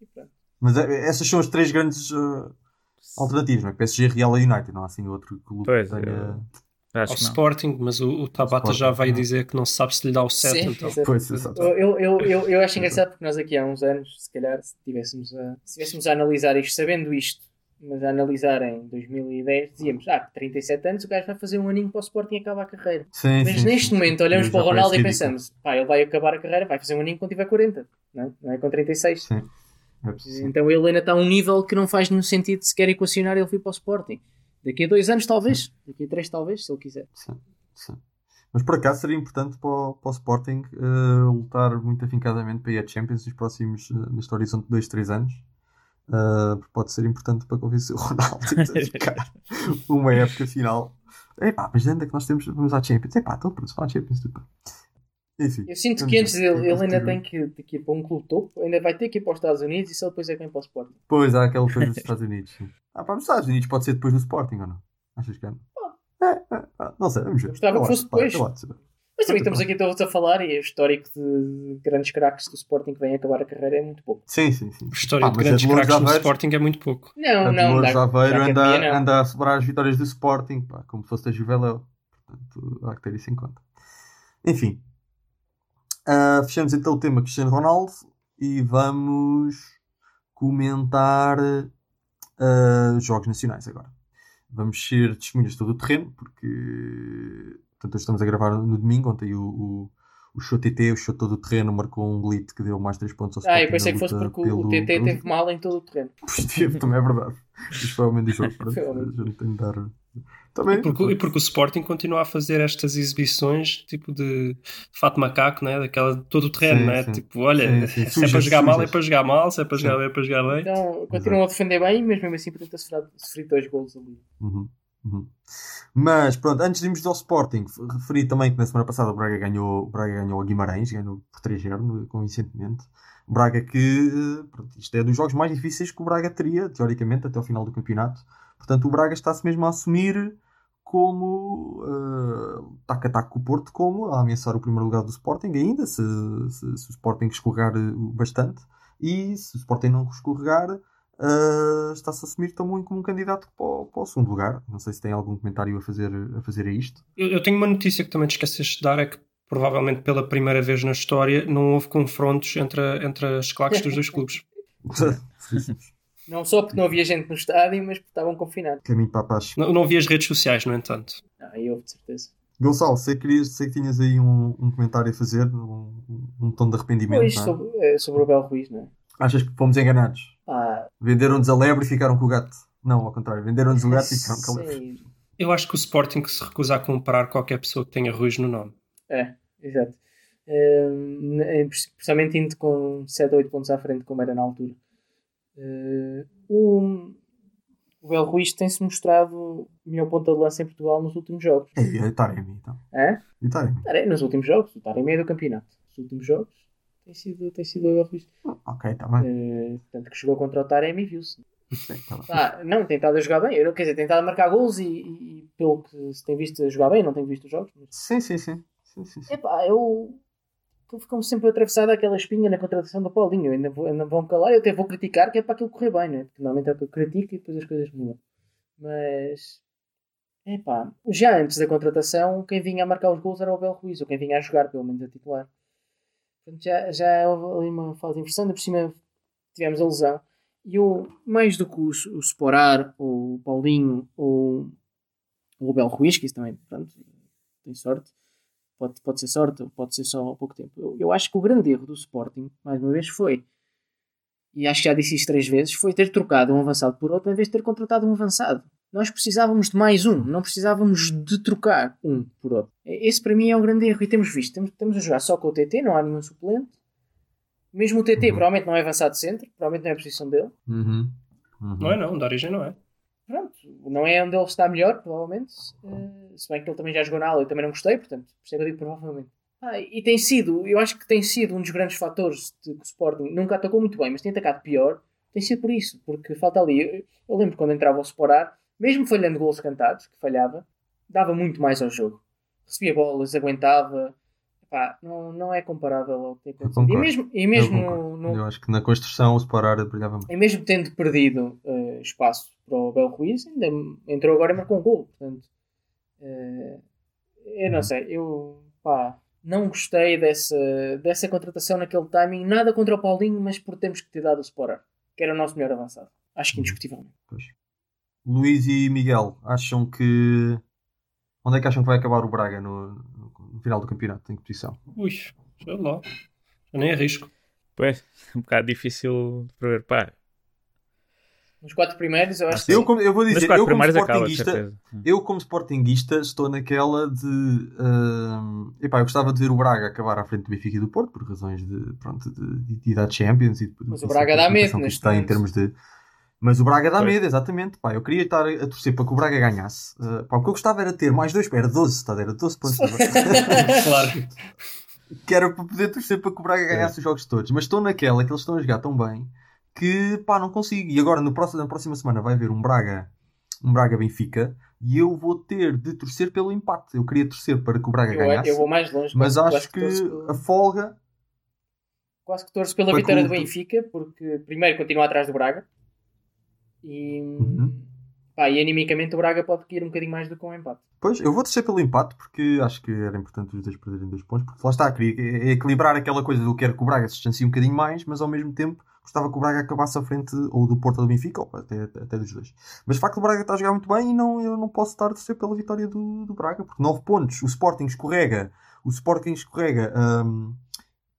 e pronto. Mas eh, essas são as três grandes eh, alternativas, não é? PSG, Real e United. Não há assim outro clube Pois, que tenha. Acho Ao. Sporting, mas o, o Tabata Sporting, já vai não. dizer que não se sabe se lhe dá o set. Sim, então. Pois. Eu, eu, eu, eu acho engraçado porque nós aqui há uns anos, se calhar, se tivéssemos a, se tivéssemos a analisar isto, sabendo isto, mas a analisar em 2010, dizíamos, ah, com 37 anos o gajo vai fazer um aninho para o Sporting e acaba a carreira. Sim, Mas sim, neste sim. momento olhamos para o Ronaldo e pensamos, pá, ele vai acabar a carreira, vai fazer um aninho quando tiver 40, não é? Não é com 36. Sim. É. Então ele ainda está a um nível que não faz nenhum sentido sequer equacionar ele vir para o Sporting. Daqui a dois anos, talvez. Daqui a três, talvez, se ele quiser. Sim, sim. Mas por acaso seria importante para o, para o Sporting eh, lutar muito afincadamente para ir à Champions nos próximos, eh, neste horizonte de 2, 3 anos. Porque pode ser importante para convencer o Ronaldo a [LAUGHS] ficar uma época final. Epá, mas ainda que nós temos, vamos à Champions. Epá, estou pronto, vamos à Champions. Bem. Enfim. Eu sinto que antes dele, ele ainda tem que, tem que ir para um clube topo, ainda vai ter que ir para os Estados Unidos e só depois é que vem para o Sporting. Pois, há aquela coisa dos [LAUGHS] Estados Unidos. Ah, para os Estados Unidos pode ser depois do Sporting ou não? Achas que é? É, é, é, não sei, vamos ver. Gostava que Eu fosse depois. Mas também estamos aqui todos a falar e o histórico de grandes craques do Sporting que vêm acabar a carreira é muito pouco. Sim, sim, sim. A história Pá, de grandes craques Aveiro. Sporting é muito pouco. Não, A não, Dolores Aveiro da anda, anda a celebrar as vitórias do Sporting, pá, como se fosse da Juveléu. Portanto, há que ter isso em conta. Enfim. Ah, fechamos então o tema Cristiano Ronaldo e vamos comentar ah, jogos nacionais agora. Vamos ser testemunhas de todo o terreno, porque portanto, hoje estamos a gravar no domingo, ontem o, o, o Show TT, o Show todo o terreno, marcou um glitch que deu mais 3 pontos ao Ah, Sporting. eu pensei que fosse porque o pelo- TT pelo- teve mal em todo o terreno. [LAUGHS] Pois teve, também é verdade. Isto foi o momento do jogo. [LAUGHS] Não tenho de dar. Também. E porque, e porque o Sporting continua a fazer estas exibições tipo de fato macaco, né? daquela de todo o terreno, Sim, né? sim. tipo, olha, Sim, sim. [LAUGHS] se é para Sujas, jogar mal, é para jogar mal, se é para jogar bem, é para jogar bem. Então continuam a defender bem, mas mesmo assim ter sofrido, sofrido dois golos ali. Uhum, uhum. Mas pronto, antes de irmos ao Sporting, referi também que na semana passada o Braga ganhou, o Braga ganhou a Guimarães, ganhou por 3-0 convincentemente. O Braga que, eh, pronto, isto é dos jogos mais difíceis que o Braga teria, teoricamente, até ao final do campeonato. Portanto, o Braga está-se mesmo a assumir como uh, taco a taco com o Porto, como a ameaçar o primeiro lugar do Sporting ainda, se, se, se o Sporting escorregar eh, bastante. E se o Sporting não escorregar, uh, está-se a assumir também como um candidato para o, para o segundo lugar. Não sei se tem algum comentário a fazer a, fazer a isto. Eu, eu tenho uma notícia que também te esqueceste de dar, é que provavelmente pela primeira vez na história não houve confrontos entre, a- entre as claques dos dois clubes. [LAUGHS] Não só porque não havia gente no estádio, mas porque estavam confinados. Caminho para a paz. Não, não vi as redes sociais, no entanto. Ah, aí houve de certeza. Gonçalo, sei que, querias, sei que tinhas aí um, um comentário a fazer, um, um tom de arrependimento. Pois, não é? sobre, eh, sobre o Bel Ruiz, não é? Achas que fomos enganados? Pá, Venderam-nos a lebre e ficaram com o gato. Não, ao contrário, venderam-nos o gato e ficaram com a lebre. Eu acho que o Sporting se recusa a comprar qualquer pessoa que tenha Ruiz no nome. É, exato. Ehm, eh, Precisamente indo com 7 ou 8 pontos à frente, como era na altura. Eh, o o Bel Ruiz tem-se mostrado melhor ponta de lança em Portugal nos últimos jogos. Ei, é Taremi, então. Hã? E Taremi. Taremi, nos últimos jogos. O Taremi é do campeonato. Nos últimos jogos tem sido, tem sido o Ruiz. Ok, está bem. Eh, tanto que jogou contra o Taremi e viu-se. Tá. Ah, não, tem estado a jogar bem. Eu, quer dizer, tem estado a marcar gols e, e- pelo que se tem visto a jogar bem, não tenho visto os jogos. Mas... Sim, sim, sim. sim, sim, sim. Epá, eu. eu Ficam sempre atravessada aquela espinha na contratação do Paulinho. Eu ainda, vou, ainda vão calar, eu até vou criticar, que é para aquilo correr bem, né? Porque normalmente é o que eu critico e depois as coisas mudam. Mas. Epá, já antes da contratação, quem vinha a marcar os gols era o Bel Ruiz, ou quem vinha a jogar, pelo menos a titular. Portanto, já, já houve ali uma falta de inversão, ainda por cima tivemos a lesão. E eu, mais do que os, o Sporar, ou o Paulinho, ou, o Bel Ruiz, que isso também, pronto, tem sorte, pode, pode ser sorte, ou pode ser só há pouco tempo. Eu, eu acho que o grande erro do Sporting, mais uma vez, foi, e acho que já disse isto três vezes, foi ter trocado um avançado por outro em vez de ter contratado um avançado. Nós precisávamos de mais um, não precisávamos de trocar um por outro. Esse para mim é um grande erro e temos visto. Temos, estamos a jogar só com o TT, não há nenhum suplente. Mesmo o TT Uhum. provavelmente não é avançado centro, provavelmente não é a posição dele. Uhum. Uhum. Não é não, da origem não é. Pronto, não é onde ele está melhor, provavelmente. Eh, se bem que ele também já jogou na ala, eu também não gostei, portanto, por isso é que eu digo provavelmente. Ah, e tem sido, eu acho que tem sido um dos grandes fatores de que o Sporting nunca atacou muito bem, mas tem atacado pior, tem sido por isso, porque falta ali. Eu, eu lembro quando entrava o Sporar, mesmo falhando golos cantados, que falhava, dava muito mais ao jogo. Recebia bolas, aguentava. Pá, não, não é comparável ao que tem acontecido. E mesmo, e Eu mesmo concordo. no, Eu acho que na construção o Sporar brilhava mais. e mesmo tendo perdido eh, espaço para o Bel Ruiz, ainda entrou agora e marcou um gol. Portanto, eh, eu não sei, eu pá, não gostei dessa, dessa contratação naquele timing. Nada contra o Paulinho, mas por termos que ter dado o Sporar, que era o nosso melhor avançado. Acho que indiscutivelmente. Pois. Luís e Miguel, acham que. Onde é que acham que vai acabar o Braga no, no final do campeonato? Em que posição? Ui, sei lá. Eu nem arrisco. Pois, um bocado difícil de prever. Pá, Nos quatro primeiros, eu acho que Eu, sim. como, eu vou dizer, eu como primeiros acaba, sportinguista, certeza. eu como sportinguista estou naquela de hum, epá, eu gostava de ver o Braga acabar à frente do Benfica e do Porto por razões de, pronto, de, de, de idade Champions e de, Mas o Braga dá medo competição que tem em termos de mas o Braga dá medo, exatamente. Pá, eu queria estar a torcer para que o Braga ganhasse. Uh, pá, o que eu gostava era ter mais dois, era 12, está a ver? Era 12 pontos. [LAUGHS] [LAUGHS] Claro. que era para poder torcer para que o Braga ganhasse os jogos todos. Mas estou naquela que eles estão a jogar tão bem que pá, não consigo. E agora no próximo, na próxima semana vai haver um Braga, um Braga Benfica e eu vou ter de torcer pelo empate. Eu queria torcer para que o Braga Eu, ganhasse, eu vou mais longe. mas quase- acho que torço- a folga. Quase que torço pela vitória que do Benfica, porque primeiro continua atrás do Braga e, Uhum. pá, e animicamente o Braga pode ir um bocadinho mais do que um empate. Pois, eu vou torcer pelo empate porque acho que era importante os dois perderem dois pontos. Porque lá está, queria é equilibrar aquela coisa do eu quero que o Braga se distancie um bocadinho mais, mas ao mesmo tempo gostava que o Braga acabasse à frente ou do Porto ou do Benfica, ou até, até dos dois. Mas de facto o Braga está a jogar muito bem e não, eu não posso estar a torcer pela vitória do, do Braga, porque 9 pontos, o Sporting escorrega, o Sporting escorrega hum,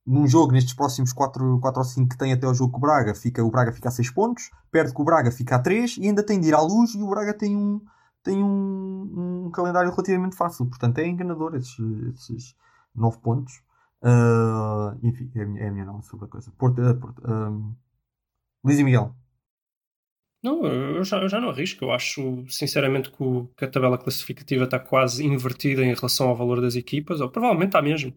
num jogo nestes próximos 4, 4 ou 5 que tem até o jogo com o Braga, fica, o Braga fica a 6 pontos, perde com o Braga fica a 3 e ainda tem de ir à luz e o Braga tem um, tem um, um calendário relativamente fácil, portanto é enganador esses, esses 9 pontos. Ah, enfim, é a minha, é minha sobre a coisa. Porto, ah, Porto, ah, e Miguel. Não, eu já, eu já não arrisco. Eu acho, sinceramente, que, o- que a tabela classificativa está quase invertida em relação ao valor das equipas, ou provavelmente está mesmo.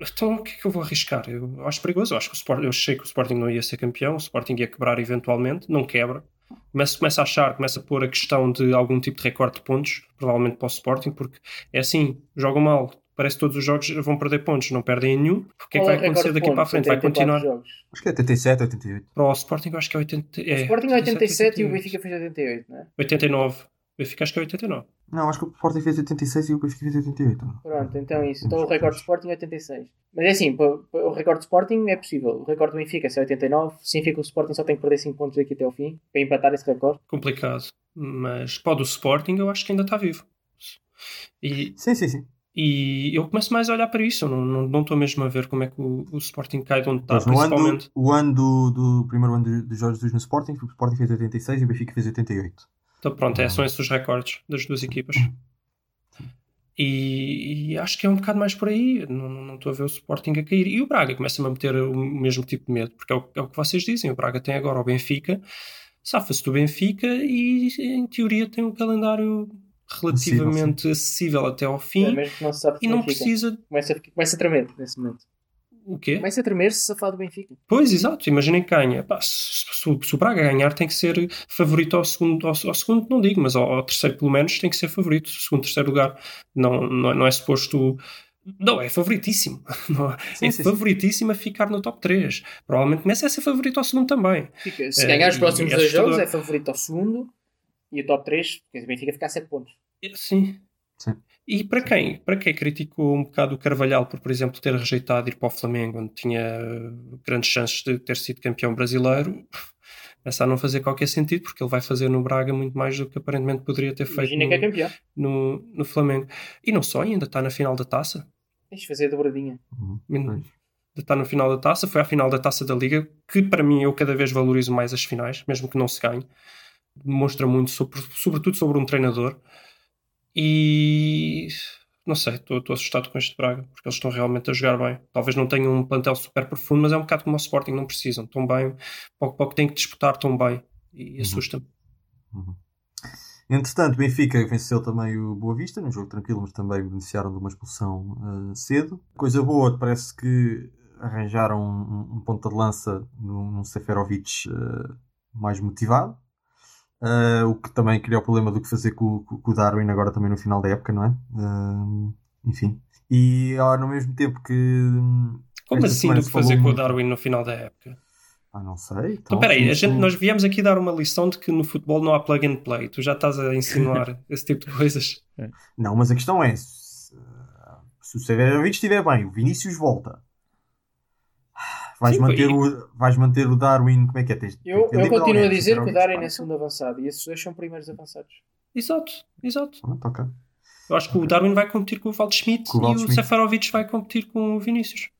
Então, o que é que eu vou arriscar? Eu acho perigoso. Eu, acho que o Sport, eu achei que o Sporting não ia ser campeão, o Sporting ia quebrar eventualmente, não quebra. Começa, começa a achar, começa a pôr a questão de algum tipo de recorde de pontos, provavelmente para o Sporting, porque é assim, jogam mal. Parece que todos os jogos vão perder pontos, não perdem em nenhum. O que é que vai o recorde acontecer daqui para a frente? Vai 84 continuar. jogos. Acho que é 87, 88. Para o Sporting, acho que é 80. O É, Sporting é 87 e o 88. Benfica fez 88, não é? 89. Benfica acho que é 89. Não, acho que o Sporting fez 86 e o Benfica fez 88. Pronto, então é isso. Então o recorde do Sporting é 86. Mas é assim, o recorde do Sporting é possível. O recorde do Benfica é 89. Significa que o Sporting só tem que perder 5 pontos daqui até ao fim para empatar esse recorde. Complicado. Mas para o Sporting, eu acho que ainda está vivo. E, Sim, sim, sim. e eu começo mais a olhar para isso. Eu não não- não estou mesmo a ver como é que o, o Sporting cai de onde está, no ano, principalmente. do, o ano do, do primeiro ano de, de Jorge Jesus no Sporting, o Sporting fez 86 e o Benfica fez 88. Então pronto, é, são esses os recordes das duas equipas. E, e acho que é um bocado mais por aí. Não, não estou a ver o Sporting a cair. E o Braga começa-me a meter o mesmo tipo de medo, porque é o, é o que vocês dizem. O Braga tem agora o Benfica, safa-se do Benfica e em teoria tem um calendário relativamente acessível até ao É, fim mesmo que não se sabe e não Benfica. precisa. Começa a, começa a tremer nesse momento. O quê? Começa a tremer se safar do Benfica. Pois, exato, imaginem que ganha. Pá, se, se o- se o Braga ganhar, tem que ser favorito ao segundo, ao, ao segundo não digo, mas ao, ao terceiro, pelo menos, tem que ser favorito. Segundo, terceiro lugar, não, não, não é suposto. Não, é favoritíssimo. [LAUGHS] Não, Sim, é sim, sim. favoritíssimo a ficar no top 3. Provavelmente começa a ser favorito ao segundo também. Fica- se É, ganhar os próximos é dois jogos, é favorito ao segundo e o top 3, porque o Benfica fica a 7 pontos. Sim. Sim. E para quem? Para quem criticou um bocado o Carvalhal por, por exemplo, ter rejeitado ir para o Flamengo, onde tinha grandes chances de ter sido campeão brasileiro, começa a não fazer qualquer sentido, porque ele vai fazer no Braga muito mais do que aparentemente poderia ter feito Imagina no, que é campeão. no, no Flamengo. E não só, ainda está na final da taça. Tens de fazer a dobradinha. Uhum. Está no final da taça, foi à final da taça da Liga, que para mim eu cada vez valorizo mais as finais, mesmo que não se ganhe. Demonstra muito, sobre, sobretudo sobre um treinador. E não sei, estou assustado com este Braga, porque eles estão realmente a jogar bem. Talvez não tenham um plantel super profundo, mas é um bocado como o Sporting, não precisam. Estão bem, pouco pouco têm que disputar, estão bem. E Uhum. assusta-me. Uhum. Entretanto, Benfica venceu também o Boa Vista, num jogo tranquilo, mas também beneficiaram de uma expulsão ah, cedo. Coisa boa, parece que arranjaram um, um ponta de lança num, num Seferovic ah, mais motivado. Ah, o que também criou o problema do que fazer com, com- com o Darwin agora também no final da época, não é? Ah, enfim. E ah, no mesmo tempo que. Como esta assim do que fazer com o Darwin no final da época? Ah, não sei. Então, peraí, a gente, nós viemos aqui dar uma lição de que no futebol não há plug and play. Tu já estás a insinuar [LAUGHS] esse tipo de coisas. Não, mas a questão é: se, se o Severovic estiver bem, o Vinícius volta. Vais, Sim, manter e- o, vais manter o Darwin. Como é que é? Tens, Eu, eu continuo a dizer que o Darwin é segundo avançado e esses dois são primeiros avançados. Exato, exato. Pronto, ok. Eu acho que o Darwin vai competir com o Waldschmidt Com o e o Waldschmidt. Seferovic vai competir com o Vinícius.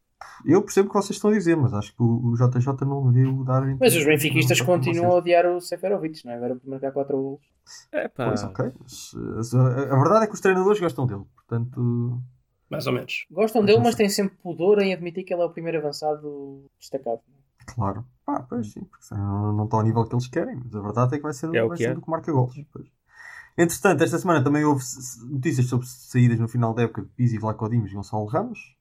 Eu percebo o que vocês estão a dizer, mas acho que o, o JJ não viu o Darwin. Mas os benfiquistas continuam a odiar o Seferovic, não é? Agora por marcar 4 golos. É pá. Pois, ok. Mas, uh, a verdade é que os treinadores gostam dele, portanto. Mais ou menos. Gostam dele, mas têm sempre pudor em admitir que ele é o primeiro avançado destacado. Claro. Ah, pois sim, porque não, não está ao nível que eles querem, mas a verdade é que vai ser, É o vai que ser é. do que marca golos. Pois. Entretanto, esta semana também houve notícias sobre saídas no final da época de Pizzi, Vlaco Dimos e Gonçalo Ramos.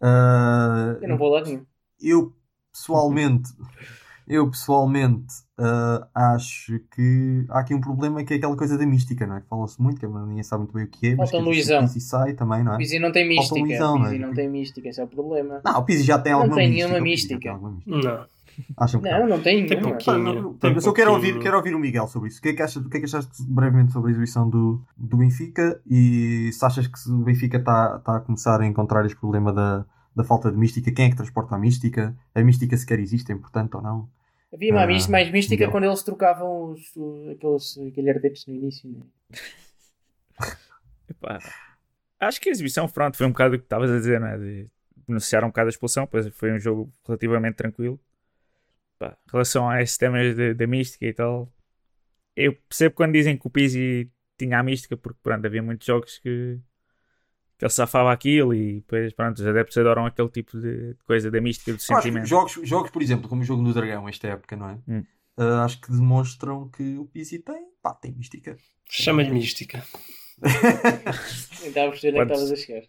Ah, Eu não vou lá nenhum. eu pessoalmente, [LAUGHS] eu pessoalmente ah, acho que há aqui um problema que é aquela coisa da mística, não é? Fala-se muito, que ninguém sabe muito bem o que é, mas Falta que um Luizão. Pizzi sai também, não é? O Pizzi não tem Falta mística. um Luizão, o não é? Pizzi não tem mística, esse é o problema. Não, o Pizzi já tem Não alguma tem mística. nenhuma o Pizzi já tem mística. alguma mística. Não. Acham que Não, não tem Tem nenhuma. não, Tem não, pronto, eu quero ouvir, quero ouvir o Miguel sobre isso. O que é que achas, o que é que achaste brevemente sobre a exibição do, do Benfica e se achas que o Benfica está tá a começar a encontrar este problema da, da falta de mística? Quem é que transporta a mística? A mística sequer existe, é importante ou não? Havia mais, Ah, mística- mais mística não. quando eles trocavam os, os- aqueles galhardetes no início. Né? [LAUGHS] Epá, acho que a exibição, pronto, foi um bocado o que estavas a dizer, não é? De beneficiar um bocado a expulsão, pois foi um jogo relativamente tranquilo. Pá, em relação a esses temas da mística e tal, eu percebo quando dizem que o Pizzi tinha a mística, porque pronto, havia muitos jogos que, que ele safava aquilo e depois, pronto, os adeptos adoram aquele tipo de coisa da mística, do acho que sentimento. jogos, jogos, por exemplo, como o jogo no Dragão esta época, não é? Hum. Ah, acho que demonstram que o Pizzi tem, pá, tem mística. Chama-lhe mística. Estava a perceber onde é que estavas a chegar.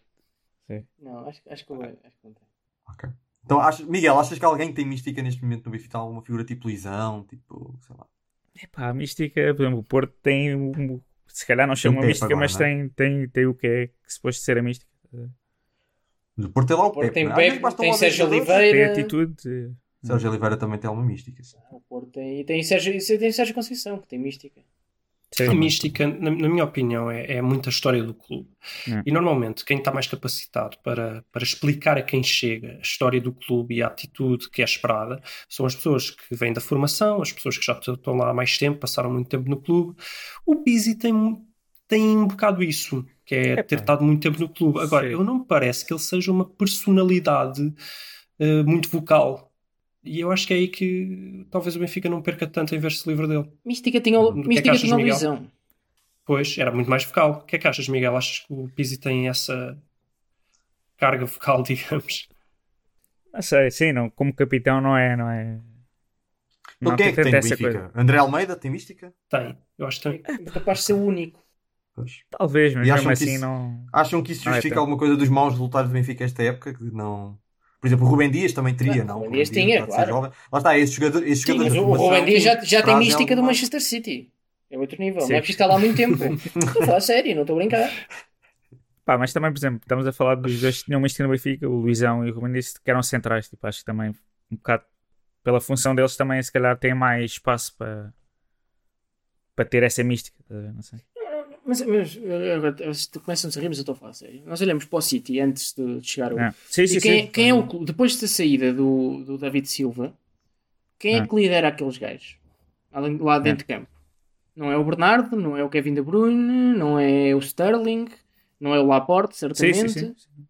Sim. Não, acho, acho que eu- acho que não tem. Ok. Então, achas, Miguel, achas que alguém tem mística neste momento no Benfica? Alguma figura tipo Lisão, tipo, sei lá. Epá, a mística, por exemplo, o Porto tem, um- se calhar não chama mística, agora, mas não é? tem, tem, tem o que é que suposto ser a mística. O Porto tem lá o, Porto Pepe. tem não é? Pepe, tem Sérgio jogadores. Tem Oliveira. atitude. Sérgio Oliveira também tem alguma mística. O Porto tem, e tem Sérgio, e tem Sérgio Conceição, que tem mística. Sim. A mística, na, na minha opinião, é, é muita história do clube. Hum. E normalmente quem está mais capacitado para, para explicar a quem chega a história do clube e a atitude que é esperada são as pessoas que vêm da formação, as pessoas que já estão lá há mais tempo, passaram muito tempo no clube. O Pizzi tem, tem um bocado isso, que é ter estado muito tempo no clube. Agora, Sim. eu não me parece que ele seja uma personalidade eh, muito vocal. E eu acho que é aí que talvez o Benfica não perca tanto em ver-se livre dele. Mística tinha, o- é que mística achas, tinha o Miguel? Luizão. Pois, era muito mais vocal. O que é que achas, Miguel? Achas que o Pizzi tem essa carga vocal, [LAUGHS] digamos? Não sei, sim, não, como capitão não é. Não é Então não quem é que tem Benfica? coisa. André Almeida tem mística? Tem, eu acho que tem. É capaz de ser o único. Pois. Talvez, mas E acham mesmo que assim isso- não. Acham que isso Ah, justifica então. alguma coisa dos maus resultados do Benfica esta época? Que não... Por exemplo, o Rubem Dias também teria, não? o Rubem Dias tinha, claro. jovem. Lá está, esses jogadores, esses Sim, jogadores mas o, Rubem Dias já, já tem mística do Manchester City. É outro nível. Sim. Não é preciso estar lá há muito tempo. [LAUGHS] estou a falar sério, não estou a brincar. Pá, mas também, por exemplo, estamos a falar dos dois que tinham mística no Benfica, o Luizão e o Rubem Dias, que eram centrais. Tipo, acho que também, um bocado, pela função deles, também se calhar têm mais espaço para, para ter essa mística. ver? Não sei. Mas, mas agora, se começam a rir, mas eu estou a falar a sério. Nós olhamos para o City antes de chegar ao. É. Sim, sim, quem, sim. quem é o clube? Depois da saída do, do David Silva, quem é É. que lidera aqueles gajos? Além- Lá dentro de campo. Não é o Bernardo, não é o Kevin De Bruyne, não é o Sterling, não é o Laporte, Sim, certamente. sim, sim.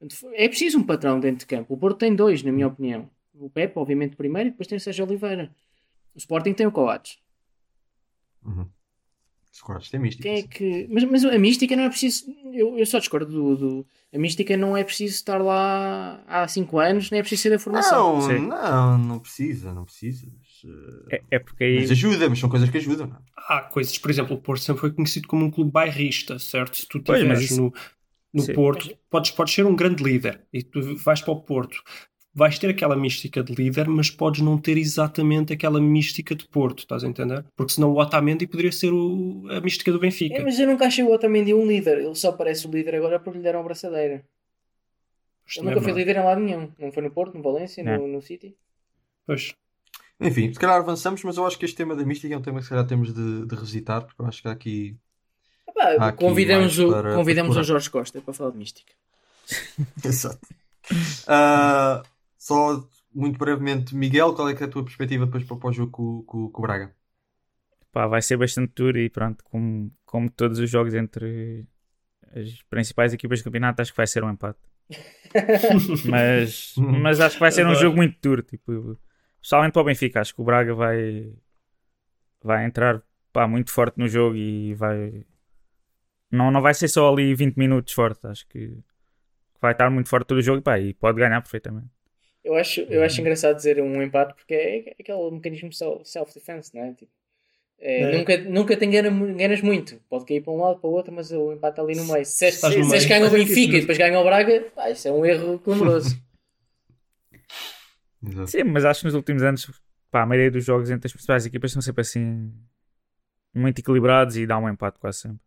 Portanto, É preciso um patrão dentro de campo. O Porto tem dois, na minha opinião. O Pepe, obviamente, primeiro, e depois tem o Sérgio Oliveira. O Sporting tem o Coates. Uhum. Os quartos têm mística. Quem é que... mas, mas a mística não é preciso. Eu, eu só discordo do, do- A mística não é preciso estar lá há 5 anos, nem é preciso ser da formação. Não, Sim. não, não precisa, não precisa. Mas, eh, É, é porque aí. mas ajuda, mas são coisas que ajudam. Não? é? Há coisas, por exemplo, o Porto sempre foi conhecido como um clube bairrista, certo? Se tu Pois, mas estiveres no, no Sim. Porto, podes, podes ser um grande líder e tu vais para o Porto. Vais ter aquela mística de líder, mas podes não ter exatamente aquela mística de Porto, estás a entender? Porque senão o Otamendi poderia ser o- a mística do Benfica. É, mas eu nunca achei o Otamendi um líder. Ele só parece o líder agora porque lhe deram a braçadeira. Isto Ele não é nunca foi líder em lado nenhum. Não foi no Porto, no Valência, Não. no, no City. Pois. Enfim, se calhar avançamos, mas eu acho que este tema da mística é um tema que se calhar temos de, de revisitar, porque eu acho que há aqui. Epá, Há aqui convidamos mais o, para- convidamos para o Jorge Costa para falar de mística. [LAUGHS] Exato. [LAUGHS] Ah, só muito brevemente, Miguel, qual é, que é a tua perspectiva depois para o jogo com, com, com o Braga? Pá, vai ser bastante duro e pronto, como, como todos os jogos entre as principais equipas do campeonato, acho que vai ser um empate. [LAUGHS] mas, mas acho que vai ser um jogo muito duro. Tipo, especialmente para o Benfica, acho que o Braga vai, vai entrar pá, muito forte no jogo e vai. Não, não vai ser só ali 20 minutos forte, acho que vai estar muito forte todo o jogo pá, e pode ganhar perfeitamente. Eu acho, eu acho engraçado dizer um empate porque é aquele mecanismo sel- self-defense, não é? Tipo, é, É. Nunca, nunca te engana, enganas muito. Pode cair para um lado, para o outro, mas o empate ali no meio. Se se- ganha o [LAUGHS] Benfica e depois ganha o Braga, pá, isso é um erro clamoroso. [LAUGHS] Sim, mas acho que nos últimos anos pá, a maioria dos jogos entre as principais equipas são sempre assim muito equilibrados e dá um empate quase sempre.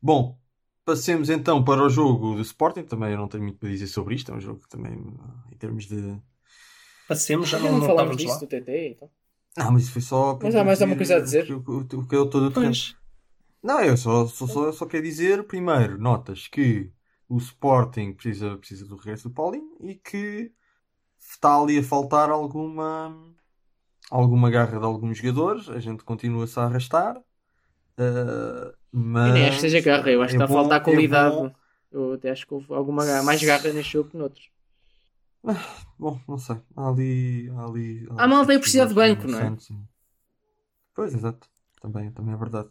Bom, passemos então para o jogo do Sporting. Também eu não tenho muito para dizer sobre isto. É um jogo que também, em termos de. Passemos, já não, não não estávamos disso lá. do TT então. Não, mas isso foi só. Mas há mais alguma coisa a dizer? O, o, o que eu estou. Não, eu só, só, só, só quero dizer, primeiro, notas que o Sporting precisa, precisa do regresso do Paulinho e que está ali a faltar alguma, alguma garra de alguns jogadores. A gente continua-se a arrastar. uh, mas Eu nem acho que seja garra, eu acho que é está a bom- faltar é qualidade. Eu até acho que houve alguma garra, mais garra neste jogo que noutros. Bom, não sei. Há ali. Há ali Há malta aí precisa de banco, não é? Pois, exato. Também, também é verdade.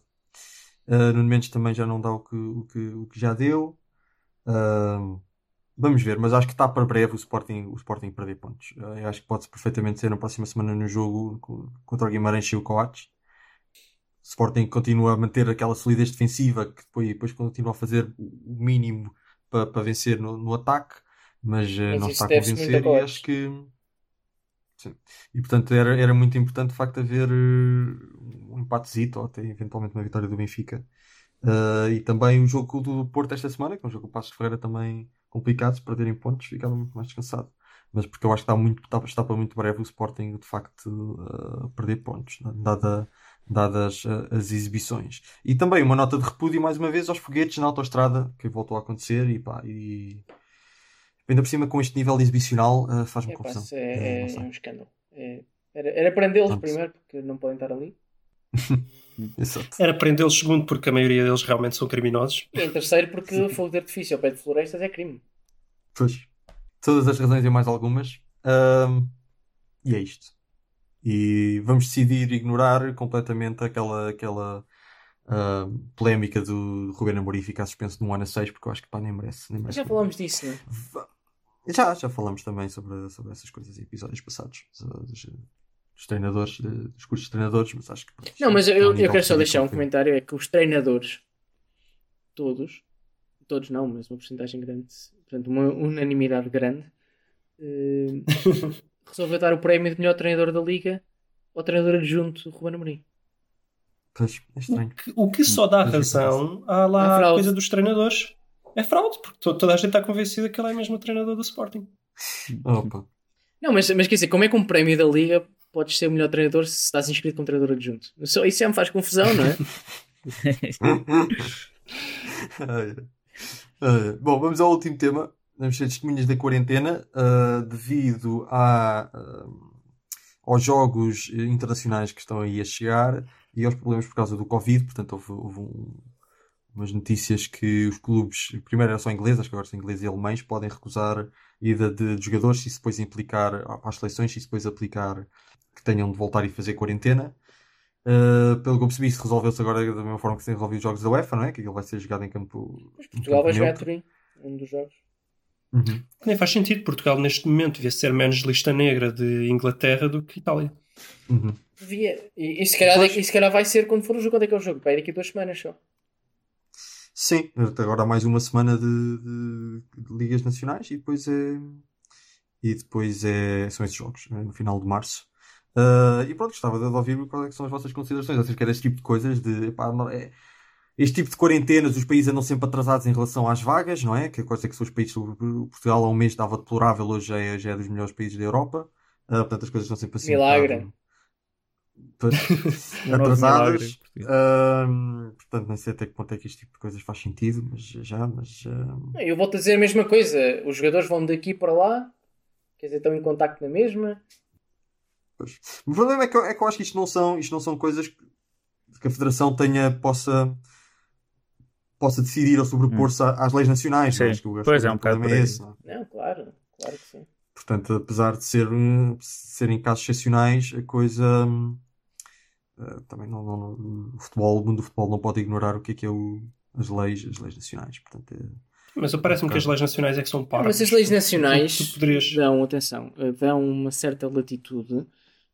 Uh, Nuno Mendes também já não dá o que, o que, o que já deu. Uh, vamos ver, mas acho que está para breve o Sporting, o Sporting perder pontos. Uh, eu acho que pode perfeitamente ser na próxima semana no jogo co- contra o Guimarães e o Coates. Sporting continua a manter aquela solidez defensiva que depois, depois continua a fazer o mínimo para, para vencer no, no ataque, mas, uh, Mas não está a convencer e acho que sim. E portanto era, era muito importante de facto haver uh, um empatezito ou até eventualmente uma vitória do Benfica. Uh, e também o jogo do Porto esta semana, que é um jogo com o Passos de Ferreira também complicado, se perderem pontos ficava muito mais descansado. Mas porque eu acho que está, muito, está, está para muito breve o Sporting de facto uh, perder pontos, dada, dadas uh, as exibições. E também uma nota de repúdio mais uma vez aos foguetes na autoestrada, que voltou a acontecer e pá, e ainda por cima com este nível exibicional uh, faz-me É, confusão. é, não é sei. um escândalo. É- era, era prendê-los primeiro, porque não podem estar ali. [LAUGHS] Exato. Era prendê-los segundo, porque a maioria deles realmente são criminosos. E em terceiro, porque fogo de artifício ao pé de florestas é crime. Pois. Todas as razões e mais algumas. Ahm, e é isto. E vamos decidir ignorar completamente aquela, aquela ahm, polémica do Ruben Amorim ficar suspenso de um ano a seis, porque eu acho que pá, nem merece. Nem merece já falámos disso, não é? Já, já falamos também sobre, sobre essas coisas em episódios passados. Dos, dos treinadores, dos cursos de treinadores, mas acho que. Não, mas eu, eu quero só deixar um comentário: é que os treinadores, todos, todos não, mas uma porcentagem grande, portanto, uma unanimidade grande, eh, [LAUGHS] resolveu dar o prémio de melhor treinador da liga ao treinador adjunto Ruben Amorim. Pois, é estranho. Que- O que só dá Mas é razão à É lá a fraude. coisa dos treinadores é fraude, porque to- toda a gente está convencida que ele é mesmo o treinador do Sporting. Opa. Não, mas, mas quer dizer, como é que um prémio da liga podes ser o melhor treinador se estás inscrito como treinador adjunto? Só, isso já me faz confusão, não é? [LAUGHS] [LAUGHS] bom, vamos ao último tema. Vamos ser testemunhas da quarentena uh, devido a, uh, aos jogos internacionais que estão aí a chegar e aos problemas por causa do Covid. Portanto, houve, houve um, umas notícias que os clubes, primeiro era só inglês, acho que agora são ingleses e alemães, podem recusar ida de, de jogadores se isso depois implicar às seleções, se isso depois aplicar que tenham de voltar e fazer quarentena. Uh, pelo que eu percebi, isso resolveu-se agora da mesma forma que se tem resolvido os jogos da UEFA, não é? Que ele vai ser jogado em campo. Mas Portugal vai jogar a Turim, um dos jogos. Uhum. Nem faz sentido. Portugal, neste momento, devia ser menos lista negra de Inglaterra do que Itália. Uhum. Devia. E, e, se calhar, e se calhar vai ser quando for o jogo. Quando é que é o jogo? Vai daqui a duas semanas só. Sim, agora há mais uma semana de, de, de, ligas nacionais e depois é. E depois é, são esses jogos, é no final de março. Uh, e pronto, gostava de ouvir quais é são as vossas considerações acerca deste tipo de coisas, de epá, é, este tipo de quarentenas, os países andam sempre atrasados em relação às vagas, não é? Que a coisa é que são os países, Portugal há um mês estava deplorável, hoje já é, já é dos melhores países da Europa. Uh, portanto, as coisas estão sempre assim. Milagre. [LAUGHS] Um atrasadas. Uh, portanto, não sei até que ponto é que este tipo de coisas faz sentido, mas já, mas. Uh... Eu vou-te dizer a mesma coisa. Os jogadores vão daqui para lá, quer dizer, estão em contacto na mesma. Pois. O problema é que, eu, é que eu acho que isto não são, isto não são coisas que a Federação tenha, possa, possa decidir ou sobrepor-se hum. às leis nacionais. Sim. Acho que o, pois é, um bocado é esse, não? não, claro, claro que sim. Portanto, apesar de ser, serem casos excepcionais, a coisa. Uh, também não, não, o futebol, o mundo do futebol não pode ignorar o que é que é o, as leis, as leis nacionais. Portanto, é, mas parece-me que as leis nacionais é que são paras. Mas as leis nacionais tu, tu poderias... dão, atenção, eh, dão uma certa latitude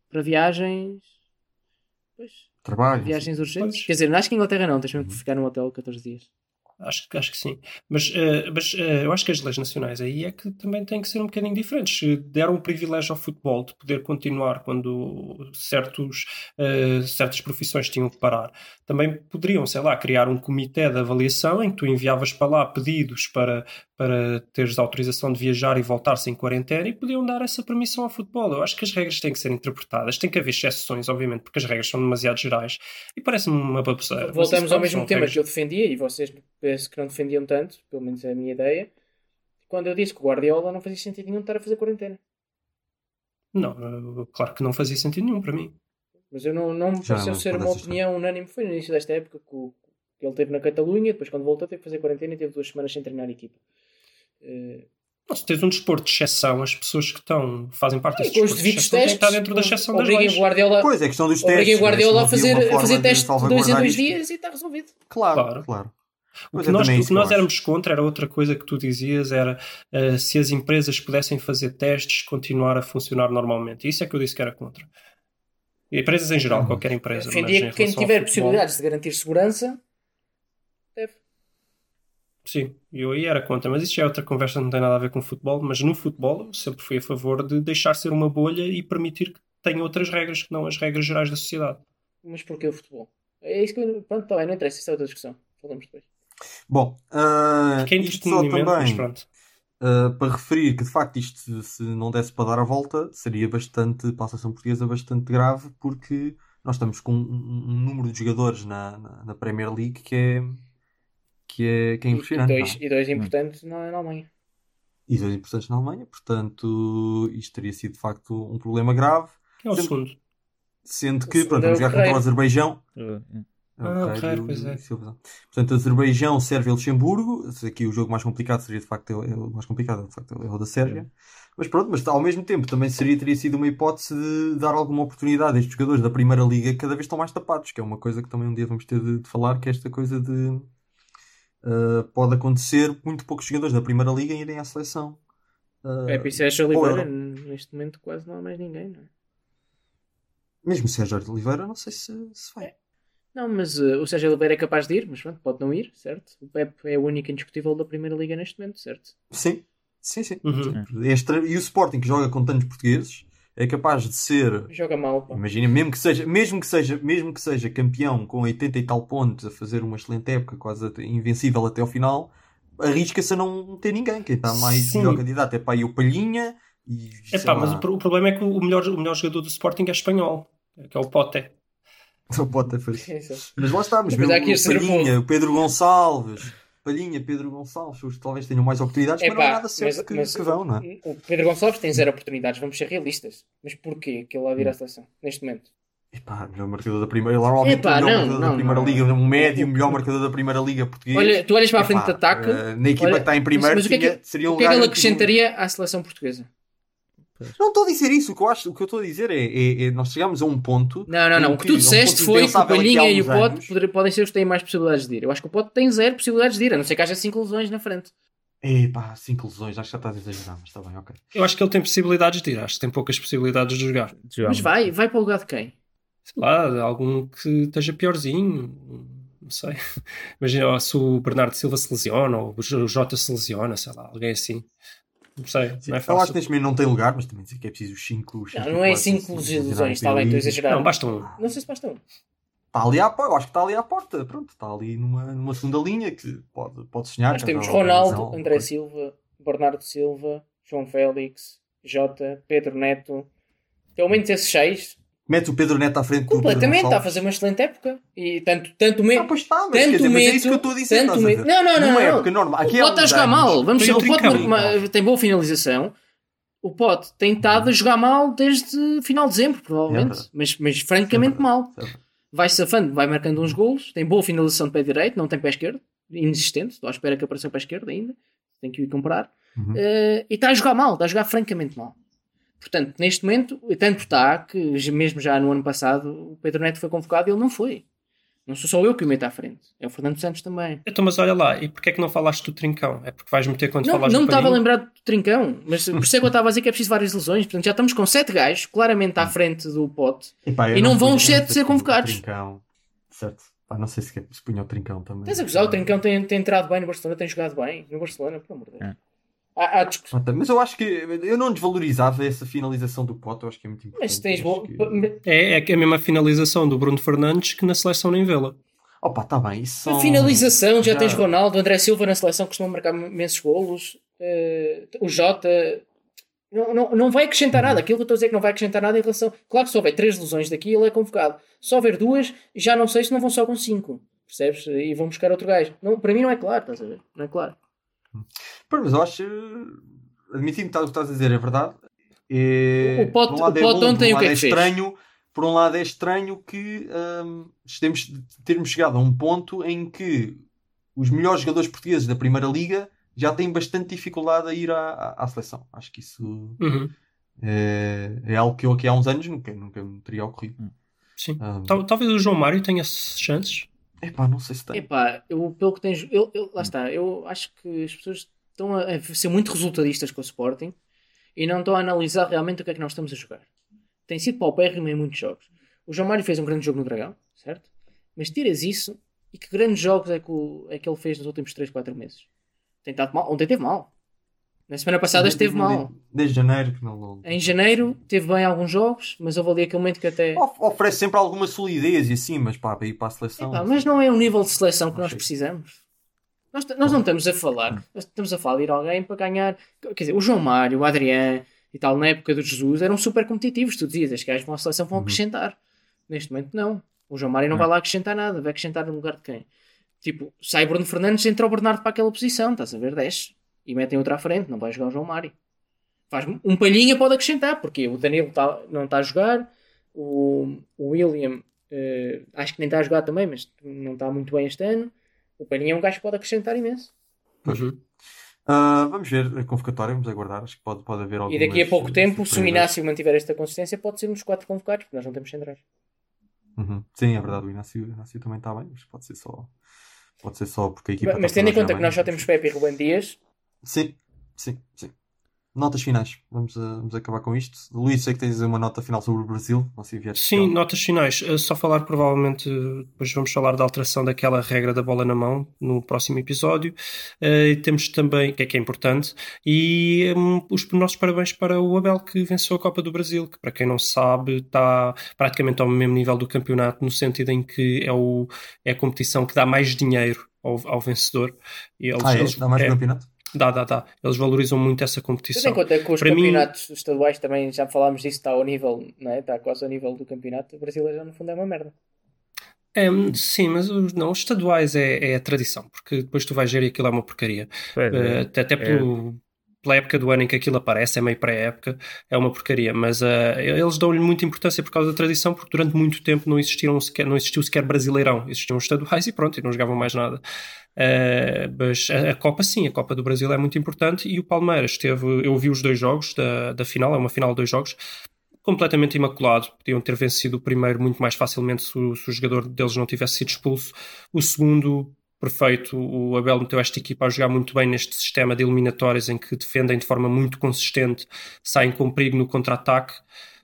para viagens. Pois. Trabalho. Viagens urgentes. Pois. Quer dizer, acho que em Inglaterra não, tens mesmo que ficar no hotel 14 dias. Acho, acho que sim. Mas, uh, mas uh, eu acho que as leis nacionais aí é que também têm que ser um bocadinho diferentes. Se deram o privilégio ao futebol de poder continuar quando certos, uh, certas profissões tinham que parar, também poderiam, sei lá, criar um comitê de avaliação em que tu enviavas para lá pedidos para, para teres autorização de viajar e voltar sem quarentena e podiam dar essa permissão ao futebol. Eu acho que as regras têm que ser interpretadas, tem que haver exceções, obviamente, porque as regras são demasiado gerais e parece-me uma baboseira. Voltamos ao mesmo tema regras... que eu defendia e vocês penso que não defendiam tanto, pelo menos é a minha ideia, quando eu disse que o Guardiola não fazia sentido nenhum estar a fazer quarentena. Não, claro que não fazia sentido nenhum para mim. Mas eu não, não me pareceu ser uma opinião unânime. Foi no início desta época que, o, que ele teve na Catalunha, depois quando voltou teve que fazer quarentena e teve duas semanas sem treinar a equipa. Uh, se tens um desporto de exceção, as pessoas que estão, fazem parte desse desporto de exceção testes, têm dentro da exceção das leis. Guardiola, pois é, a questão dos testes. Obriguem Guardiola a fazer, a fazer testes de dois em dois dias e está resolvido. Claro, claro. claro. O que, nós, o que nós éramos contra era outra coisa que tu dizias, era uh, se as empresas pudessem fazer testes, continuar a funcionar normalmente. Isso é que eu disse que era contra. E empresas em geral, uhum. qualquer empresa. Defendia que quem tiver possibilidades de garantir segurança. Sim, eu aí era contra, mas isso já é outra conversa, não tem nada a ver com futebol. Mas no futebol eu sempre fui a favor de deixar ser uma bolha e permitir que tenha outras regras que não as regras gerais da sociedade. Mas porquê o futebol? É isso que. Pronto, tá bem, não interessa, isso é outra discussão. Falamos depois. Bom, uh, Quem isto só também, uh, para referir que de facto isto se não desse para dar a volta, seria bastante, para a seleção portuguesa, bastante grave, porque nós estamos com um, um número de jogadores na, na, na, Premier League que é, que é, que é impressionante. E dois, e dois importantes na, na Alemanha. E dois importantes na Alemanha, portanto, isto teria sido de facto um problema grave. Que é o sendo, segundo. Sendo que, pronto, vamos jogar contra o Azerbaijão. Uh, ah, claro, pois é. Portanto, Azerbaijão, Sérvia e Luxemburgo. Aqui o jogo mais complicado seria de facto é o mais complicado, de facto, é o da Sérvia. Mas pronto, mas ao mesmo tempo também seria, teria sido uma hipótese de dar alguma oportunidade a estes jogadores da Primeira Liga que cada vez estão mais tapados, que é uma coisa que também um dia vamos ter de, de falar, que é esta coisa de uh, pode acontecer muito poucos jogadores da Primeira Liga irem à seleção. Uh, é, e Sérgio Oliveira, neste momento quase não há mais ninguém, não é? Mesmo Sérgio Oliveira, não sei se, se vai. Não, mas uh, o Sérgio Oliveira é capaz de ir, mas pronto, pode não ir, certo? O Pep é o único indiscutível da Primeira Liga neste momento, certo? Sim, sim, sim. Uhum. Este, e o Sporting que joga com tantos portugueses é capaz de ser. Joga mal. Imagina, mesmo que seja, mesmo que seja, mesmo que seja campeão com 80 e tal pontos, a fazer uma excelente época, quase invencível até ao final, arrisca-se a não ter ninguém. Quem está mais melhor candidato é para aí o Palhinha. E, é pá, mas o, o, problema é que o melhor, o melhor jogador do Sporting é espanhol, que é o Pote. [LAUGHS] O Pote fez. Exato. Mas lá está, mas Mas mesmo o Palhinha, o Pedro Gonçalves, Palhinha, Pedro Gonçalves, os que talvez tenham mais oportunidades, mas não é nada certo mas- que, mas- que vão, não é? O Pedro Gonçalves tem zero oportunidades, vamos ser realistas. Mas porquê que ele vai vir à seleção, neste momento? Epá, melhor marcador da primeira, normalmente Epá, o melhor não, marcador da não, primeira não. liga, um médio, melhor marcador da primeira liga português. Olha, tu olhas para a frente de ataque, eh, na equipa olha, que está em primeiro, mas o que é que- tinha- seria um o que é que ele acrescentaria à seleção portuguesa? Não estou a dizer isso, o que eu, acho, o que eu estou a dizer é, é- é nós chegamos a um ponto. Não, não, não. O que tu é um disseste ponto foi que o Palhinha e o Pote poder- podem ser os que têm mais possibilidades de ir. Eu acho que o Pote tem zero possibilidades de ir, a não ser que haja 5 lesões na frente. Epá, cinco lesões, acho que já estás a exagerar, mas está bem, ok. Eu acho que ele tem possibilidades de ir, acho que tem poucas possibilidades de jogar. Mas vai, vai para o lugar de quem? Sei lá, algum que esteja piorzinho, não sei. [LAUGHS] Imagina se o Bernardo Silva se lesiona ou o Jota se lesiona, sei lá, alguém assim. Não sei, Sim, não é fácil. Falar que neste momento não tem lugar, mas também dizer que é preciso 5. Não, não é 5 ilusões, assim, está bem, estou exagerado. Não, basta um. Não sei se basta um. Está ali à porta, acho que está ali à porta, pronto, está ali numa, numa segunda linha que pode, pode sonhar. Nós temos Ronaldo, André Silva, Bernardo Silva, João Félix, Jota, Pedro Neto. Pelo menos esses 6 mete o Pedro Neto à frente do Completamente, está a fazer uma excelente época. E tanto, tanto mesmo. Ah, pois está, mas, tanto dizer, meto, mas é isso que eu estou a dizer. Tanto me... Não, não, não. Numa. Aqui é tá o Pote está a jogar anos, mal. Vamos ver, o Pote tem boa finalização. O Pote tem estado a jogar mal desde final de dezembro, provavelmente. É mas, mas é francamente mal. Sempre. Vai safando, vai marcando uns golos. Tem boa finalização de pé direito, não tem pé esquerdo. Inexistente. Estou à espera que apareça o pé esquerdo ainda. tem que ir comprar. Uhum. Uh, e está a jogar mal, está a jogar francamente mal. Portanto, neste momento, tanto está que mesmo já no ano passado o Pedro Neto foi convocado e ele não foi. Não sou só eu que o meto à frente, é o Fernando Santos também. Então, mas olha lá, e porquê é que não falaste do Trincão? É porque vais meter quando Não, falaste não me do estava a lembrar do Trincão, mas por isso é que eu estava a dizer que é preciso várias lesões. Portanto, já estamos com sete gajos, claramente à frente do pote. Epá, E não vão punha- os sete não ser convocados. Trincão. Certo. Pá, não sei se, se punha o Trincão também. Estás a gozar, o Trincão tem, tem entrado bem no Barcelona, tem jogado bem no Barcelona, pelo amor de Deus. É. Há, há discussão. Pá, tá, Mas eu acho que eu não desvalorizava essa finalização do Pote, eu acho que é muito importante. Mas tens bom. que- É, é é a mesma finalização do Bruno Fernandes que na seleção nem vê-la. Opa, está bem. Isso A são- finalização, já, já- tens Ronaldo, André Silva na seleção costuma marcar imensos golos. eh, o Jota não, não, não vai acrescentar nada. Aquilo que eu estou a dizer é que não vai acrescentar nada em relação. Claro que se houver três lesões daqui, ele é convocado. Se houver duas, já não sei se não vão só com cinco. Percebes? E vão buscar outro gajo. Não, para mim não é claro, estás a ver? Não é claro. Pois, mas eu acho. Admitindo que o que estás a dizer é verdade. É, O Pote- por um lado o é Pote bom, ontem um o que é que fez? estranho. Por um lado é estranho que hum, temos, termos chegado a um ponto em que os melhores jogadores portugueses da Primeira Liga já têm bastante dificuldade a ir à, à, à seleção. Acho que isso Uhum. é, é algo que eu aqui há uns anos nunca, nunca me teria ocorrido. Sim. Hum, Tal- talvez o João Mário tenha chances. Epá, não sei se tem. Epá, eu, pelo que tens. Eu, eu- lá está, eu acho que as pessoas estão a, a ser muito resultadistas com o Sporting e não estão a analisar realmente o que é que nós estamos a jogar. Tem sido paupérrimo em muitos jogos. O João Mário fez um grande jogo no Dragão, certo? Mas tiras isso e que grandes jogos é que, o- é que ele fez nos últimos 3, 4 meses? Tem estado mal. Ontem teve mal. Na semana passada esteve mal. Desde janeiro que não. não- Em janeiro teve bem alguns jogos, mas houve ali aquele momento que até. Of- Oferece sempre alguma solidez e assim, mas pá, para ir para a seleção. Mas não é o nível de seleção que nós Achei. precisamos. Nós, nós não estamos a falar, nós estamos a falar de ir alguém para ganhar. Quer dizer, o João Mário, o Adriano e tal, na época do Jesus, eram super competitivos. Tu dizias, estes gajos vão à seleção vão acrescentar. Neste momento, não. O João Mário não vai lá acrescentar nada, vai acrescentar no lugar de quem? Tipo, sai Bruno Fernandes, entra o Bernardo para aquela posição, estás a ver? Desce e metem outra à frente, não vai jogar o João Mário. Faz um palhinha pode acrescentar, porque o Danilo tá- não está a jogar, o, o William eh, acho que nem está a jogar também, mas não está muito bem este ano. O Palhinha é um gajo que pode acrescentar imenso. Uhum. Ah, vamos ver a convocatória, vamos aguardar. Acho que pode, pode haver algumas E daqui a pouco tempo, se o. Inácio mantiver esta consistência, pode ser um dos quatro convocados, porque nós não temos centrais. Uhum. Sim, é verdade, o Inácio, o Inácio também está bem, mas pode ser só. Pode ser só porque a equipa. Mas está tendo em conta que nós só bem. temos Pepe e Rubem Dias, Sim, sim, sim. Notas finais. Vamos, ah, vamos acabar com isto. Luís, sei que tens uma nota final sobre o Brasil. Sim, especial. notas finais. Uh, Só falar provavelmente, depois vamos falar da alteração daquela regra da bola na mão no próximo episódio. Uh, temos também, que é que é importante, e um, os nossos parabéns para o Abel que venceu a Copa do Brasil, que para quem não sabe está praticamente ao mesmo nível do campeonato, no sentido em que é, o, é a competição que dá mais dinheiro ao, ao vencedor. E eles, Ah, é? eles- Dá mais é, campeonato? Dá, dá, dá. Eles valorizam muito essa tendo em competição. conta que os Para mim- campeonatos estaduais também já falámos disso, está ao nível, não é? está quase ao nível do campeonato, o Brasil já no fundo é uma merda. É, sim, mas os, não, os estaduais é, é, a tradição, porque depois tu vais ver e aquilo é uma porcaria. É, uh, até pelo, pela época do ano em que aquilo aparece, é meio pré-época, é uma porcaria. Mas uh, eles dão-lhe muita importância por causa da tradição, porque durante muito tempo não, existiram sequer, não existiu sequer Brasileirão, existiam os estaduais e pronto, e não jogavam mais nada. Uh, mas a, a, Copa sim, a Copa do Brasil é muito importante e o Palmeiras teve, eu vi os dois jogos da, da final, é uma final de dois jogos, completamente imaculado. Podiam ter vencido o primeiro muito mais facilmente se o, se o jogador deles não tivesse sido expulso. O segundo, perfeito. O Abel meteu esta equipa a jogar muito bem neste sistema de eliminatórias em que defendem de forma muito consistente, saem com perigo no contra-ataque.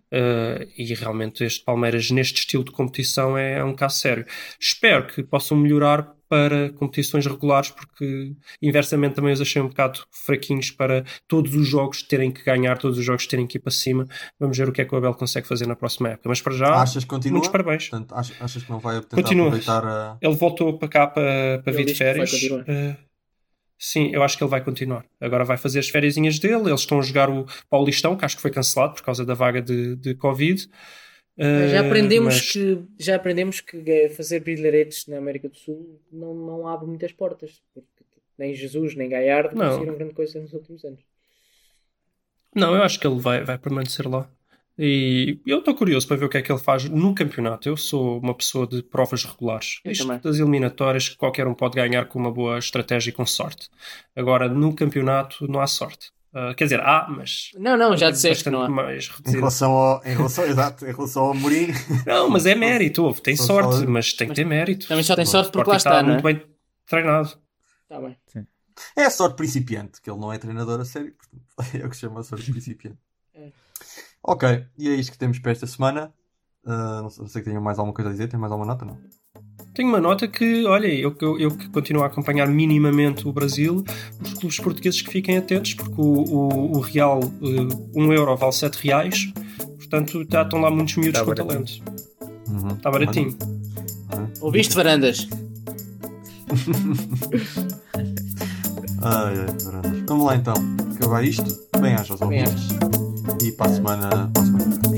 Uh, e realmente este Palmeiras neste estilo de competição é, é um caso sério. Espero que possam melhorar para competições regulares, porque inversamente também os achei um bocado fraquinhos para todos os jogos terem que ganhar, todos os jogos terem que ir para cima. Vamos ver o que é que o Abel consegue fazer na próxima época. Mas para já, achas que continua? muitos parabéns. Portanto, achas que não vai tentar continua. aproveitar a... Ele voltou para cá para, para vir de férias. Uh, sim, eu acho que ele vai continuar. Agora vai fazer as férias dele. Eles estão a jogar o Paulistão, que acho que foi cancelado por causa da vaga de, de Covid já aprendemos mas... que já aprendemos que fazer brilharetes na América do Sul não, não abre muitas portas porque nem Jesus nem Gaiardo não. conseguiram grande coisa nos últimos anos não eu acho que ele vai, vai permanecer lá e eu estou curioso para ver o que é que ele faz no campeonato. Eu sou uma pessoa de provas regulares. Eu Isto também. das eliminatórias qualquer um pode ganhar com uma boa estratégia e com sorte. Agora, no campeonato não há sorte. Uh, quer dizer, há, mas. Não, não, já disseste que não há. Mais em relação ao, em relação, [LAUGHS] exato, em relação ao Amorim. Não, mas é mérito, houve, tem sorte, mas tem que ter mérito. Também só tem sorte porque lá está, está muito bem treinado. Está bem. Sim. É a sorte principiante, que ele não é treinador a sério, portanto, [LAUGHS] é o que se chama a sorte principiante. É. Ok, e é isto que temos para esta semana. Uh, não, sei, não sei que tenham mais alguma coisa a dizer, tem mais alguma nota? Não? Tenho uma nota que, olha, eu, eu, eu que continuo a acompanhar minimamente o Brasil, os clubes portugueses que fiquem atentos, porque o, o, o Real, uh, um euro vale 7 reais, portanto tá, estão lá muitos miúdos tá com talento. Uhum. Está baratinho. Uhum. Ouviste, Varandas? [LAUGHS] ai, ai, Varandas. Vamos lá então, acabar isto. Bem-ajas aos ouvintes. E para a semana, para a semana.